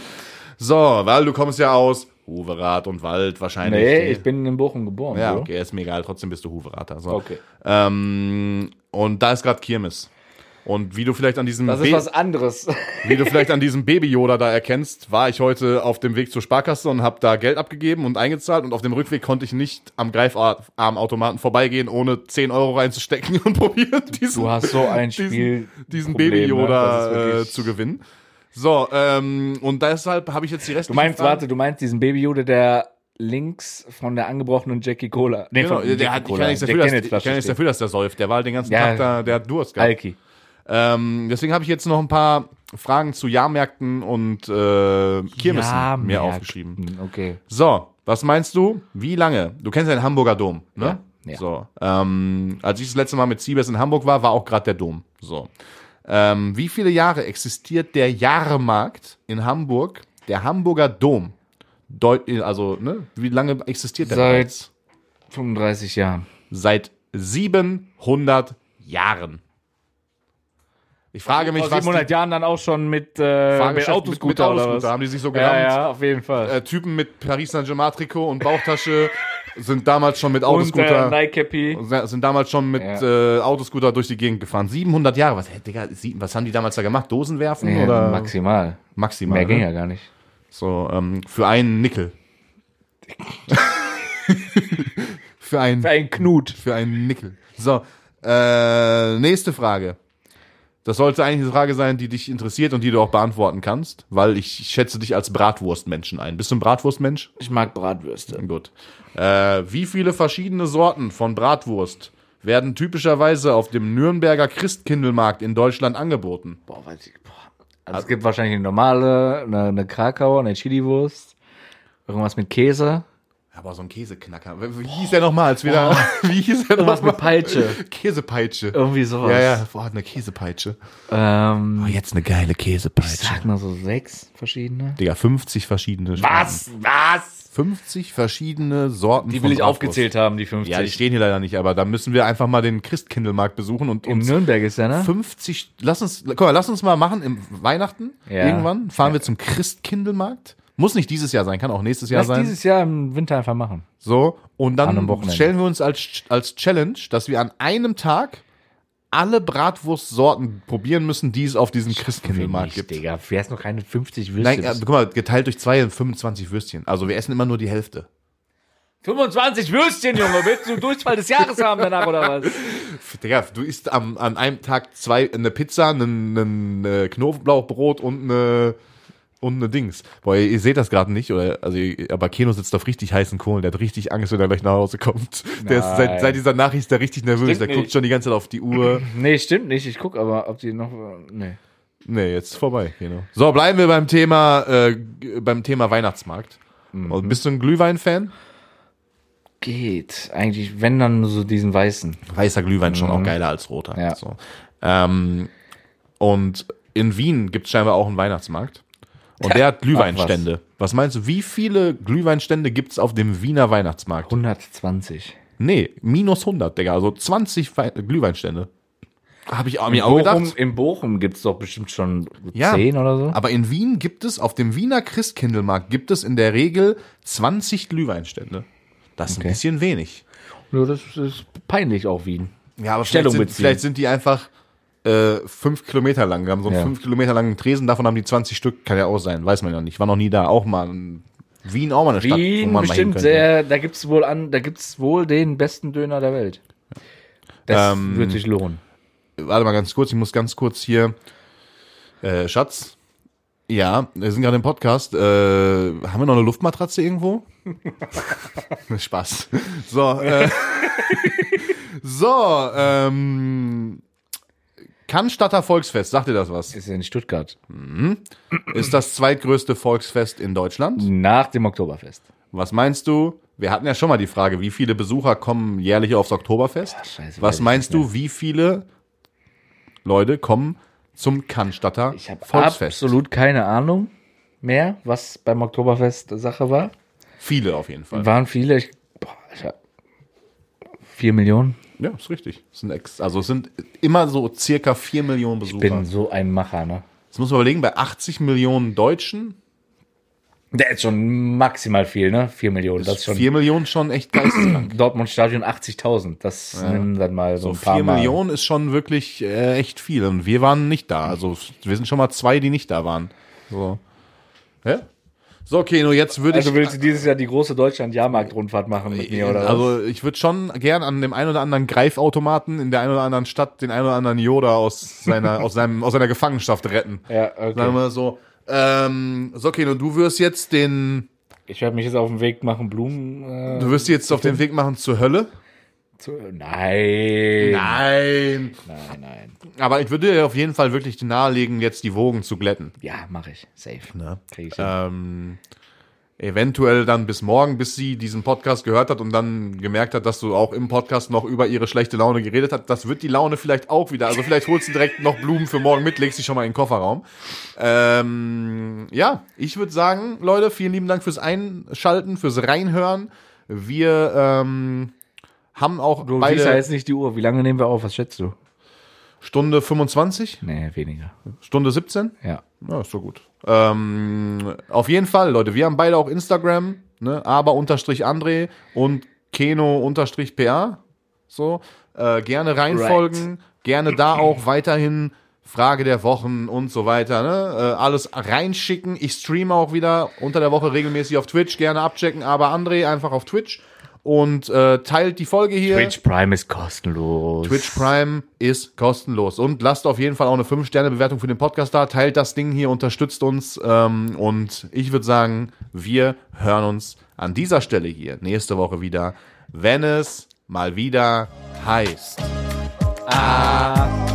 So, weil du kommst ja aus Huverath und Wald wahrscheinlich. Nee, ich bin in Bochum geboren. Ja, okay, ist mir egal, trotzdem bist du Huverater. So. Okay. Ähm, und da ist gerade Kirmes. Und wie du vielleicht an diesem Das ist Be- was anderes. wie du vielleicht an diesem Baby-Yoda da erkennst, war ich heute auf dem Weg zur Sparkasse und habe da Geld abgegeben und eingezahlt und auf dem Rückweg konnte ich nicht am Greifarmautomaten vorbeigehen, ohne 10 Euro reinzustecken und probieren, diesen, Du hast so ein diesen, Spiel. diesen Problem, ne? Das Baby-Yoda ist äh, zu gewinnen. So, ähm, und deshalb habe ich jetzt die Du restlichen meinst, Fragen- warte, du meinst diesen Baby-Jude, der links von der angebrochenen Jackie Cola. Nee, Genau, von der Jackie hat, ich Cola, kann nichts dafür, dass, ich kann nichts dafür, dass der säuft. Der war den ganzen Ja. Tag da, der hat Durst gehabt. Alki. Ähm, deswegen habe ich jetzt noch ein paar Fragen zu Jahrmärkten und äh, Kirmessen Ja, mir aufgeschrieben. Okay. So, was meinst du? Wie lange? Du kennst ja den Hamburger Dom, ne? Ja, ja. So, ähm, als ich das letzte Mal mit Siebes in Hamburg war, war auch gerade der Dom. So, ähm, wie viele Jahre existiert der Jahrmarkt in Hamburg, der Hamburger Dom? Deut also, ne? Wie lange existiert der Seit- bereits? 35 Jahren. Seit 700 Jahren. Ich frage mich, Vor was die 700 Jahren dann auch schon mit, äh, mit Autoscooter, mit oder Autoscooter was? haben die sich so genannt. Ja, ja, auf jeden Fall. Äh, Typen mit Paris Saint-Germain Trikot und Bauchtasche sind damals schon mit Und Autoscooter äh, Nike sind damals schon mit Ja. äh, Autoscooter durch die Gegend gefahren. 700 Jahre. Was, hä, Digga, was haben die damals da gemacht? Dosen werfen Ja, oder maximal. maximal? Mehr ging ne? ja gar nicht. So ähm, für einen Nickel. für einen Für einen Knut. für einen Nickel. So, äh, nächste Frage. Das sollte eigentlich eine Frage sein, die dich interessiert und die du auch beantworten kannst, weil ich schätze dich als Bratwurstmenschen ein. Bist du ein Bratwurstmensch? Ich mag Bratwürste. Gut. Äh, wie viele verschiedene Sorten von Bratwurst werden typischerweise auf dem Nürnberger Christkindlmarkt in Deutschland angeboten? Boah, weiß ich. Boah. Also es gibt wahrscheinlich eine normale, eine, eine Krakauer, eine Chiliwurst. Irgendwas mit Käse. Aber so ein Käseknacker. Wie wie hieß der nochmal? Als wieder, wie hieß der nochmal? mit Peitsche. Käsepeitsche. Irgendwie sowas. Ja, ja, boah, eine Käsepeitsche. Ähm, Oh, jetzt eine geile ich Käsepeitsche. sag mal so sechs verschiedene. Digga, 50 verschiedene Was? Was? 50 verschiedene Sorten Die will ich Bratwurst. aufgezählt haben, die 50. Ja, die stehen hier leider nicht, aber da müssen wir einfach mal den Christkindlmarkt besuchen und In uns Nürnberg ist der, ne? 50, lass uns, guck mal, lass uns mal machen im Weihnachten. Ja. Irgendwann fahren wir zum Christkindlmarkt. Muss nicht dieses Jahr sein, kann auch nächstes Jahr Lass sein. dieses Jahr im Winter einfach machen. so, und dann stellen wir uns als, als Challenge, dass wir an einem Tag alle Bratwurstsorten probieren müssen, die es auf diesem Christkindlmarkt gibt. Digga. Du hast noch keine 50 Würstchen. Nein, äh, guck mal, geteilt durch zwei 25 Würstchen. Also wir essen immer nur die Hälfte. 25 Würstchen, Junge. Willst du Durchfall des Jahres haben danach oder was? Digga, du isst am, an einem Tag zwei, eine Pizza, ein, ein, äh, Knoblauchbrot und eine, und eine Dings. Boah, ihr, ihr seht das gerade nicht, oder, also, aber Keno sitzt auf richtig heißen Kohlen. Der hat richtig Angst, wenn er gleich nach Hause kommt. Der ist seit, Nein. seit dieser Nachricht ist der richtig nervös. Stimmt der guckt nicht. schon die ganze Zeit auf die Uhr. Nee, stimmt nicht. Ich guck aber, ob die noch. Nee. Nee, jetzt ist vorbei, Keno. So, bleiben wir beim Thema, äh, beim Thema Weihnachtsmarkt. Mhm. Und bist du ein Glühwein-Fan? Geht. Eigentlich, wenn dann nur so diesen weißen. Weißer Glühwein schon auch geiler als roter. Mhm. Ja. So. Ähm, und in Wien gibt es scheinbar auch einen Weihnachtsmarkt. Und der hat Glühweinstände. was. meinst du, wie viele Glühweinstände gibt's auf dem Wiener Weihnachtsmarkt? 120. Nee, minus 100, Digga. Also 20 Wei- Glühweinstände. Habe ich auch, mir auch Bochum, gedacht. in Bochum gibt es doch bestimmt schon Ja, 10 oder so. Aber in Wien gibt es, auf dem Wiener Christkindlmarkt gibt es in der Regel 20 Glühweinstände. Das ist Okay. ein bisschen wenig. Nur das ist peinlich auch Wien. Ja, aber Stellung vielleicht, sind, vielleicht sind die einfach äh, fünf Kilometer lang. Wir haben so einen Ja. fünf Kilometer langen Tresen, davon haben die 20 Stück. Kann ja auch sein, weiß man ja nicht. War noch nie da. Auch mal in Wien, auch mal eine Stadt, wo Wien man mal hin bestimmt könnte. sehr, da gibt's wohl an, da gibt's wohl den besten Döner der Welt. Das Ähm, wird sich lohnen. Warte mal ganz kurz, ich muss ganz kurz hier. Äh, Schatz. Ja, wir sind gerade im Podcast. Äh, haben wir noch eine Luftmatratze irgendwo? Spaß. So, äh, so, ähm, Cannstatter Volksfest, sagt dir das was? Ist in Stuttgart. Ist das zweitgrößte Volksfest in Deutschland? Nach dem Oktoberfest. Was meinst du? Wir hatten ja schon mal die Frage, wie viele Besucher kommen jährlich aufs Oktoberfest? scheiße, weiß Was meinst du, wie viele Leute kommen zum Cannstatter Ich habe Volksfest? absolut keine Ahnung mehr, was beim Oktoberfest Sache war. Viele auf jeden Fall. Waren viele, ich, boah, ich hab, vier Millionen. Ja, ist richtig. Es sind ex also es sind immer so circa 4 Millionen Ich Besucher. bin so ein Macher, ne? Das muss man überlegen, bei 80 Millionen Deutschen Der ist schon maximal viel, ne? Vier Millionen. Das ist schon 4 Millionen schon echt geisteskrank. Dortmund Stadion 80.000. Das nimm dann mal so, So ein paar 4 Mal. Millionen ist schon wirklich äh, echt viel. Und wir waren nicht da. Also wir sind schon mal zwei, die nicht da waren. So. Ja? So, okay, nur jetzt würde Also ich. willst du dieses Jahr die große Deutschland-Jahrmarkt-Rundfahrt machen mit mir, oder also ich würde schon gern an dem einen oder anderen Greifautomaten in der einen oder anderen Stadt den einen oder anderen Yoda aus seiner, aus seinem, aus seiner Gefangenschaft retten. Ja, Sagen okay. wir so. Ähm, so, okay, und du wirst jetzt den, Ich werde mich jetzt auf den Weg machen, Blumen. Äh, du wirst jetzt auf den Weg machen zur Hölle. Zu, nein. Nein. Nein, nein. Aber ich würde dir auf jeden Fall wirklich nahelegen, jetzt die Wogen zu glätten. Ja, mache ich. Safe. Ne? Krieg ich. Ähm, eventuell dann bis morgen, bis sie diesen Podcast gehört hat und dann gemerkt hat, dass du auch im Podcast noch über ihre schlechte Laune geredet hast. Das wird die Laune vielleicht auch wieder. Also vielleicht holst du direkt noch Blumen für morgen mit, legst sie schon mal in den Kofferraum. Ähm, ja, ich würde sagen, Leute, vielen lieben Dank fürs Einschalten, fürs Reinhören. Wir ähm, haben auch Du siehst ja beide jetzt nicht die Uhr. Wie lange nehmen wir auf? Was schätzt du? Stunde 25, Nee, weniger. Stunde 17. Ja. Ja, ist so gut. Ähm, auf jeden Fall, Leute, wir haben beide auch Instagram, ne, aber unterstrich André und Keno unterstrich PA. So, äh, gerne reinfolgen, gerne da auch weiterhin Frage der Wochen und so weiter, ne? Äh, alles reinschicken. Ich streame auch wieder unter der Woche regelmäßig auf Twitch, gerne abchecken, aber André einfach auf Twitch und äh, teilt die Folge hier. Twitch Prime ist kostenlos. Twitch Prime ist kostenlos. Und lasst auf jeden Fall auch eine 5-Sterne-Bewertung für den Podcast da. Teilt das Ding hier, unterstützt uns. Ähm, und ich würde sagen, wir hören uns an dieser Stelle hier nächste Woche wieder, wenn es mal wieder heißt. Ah.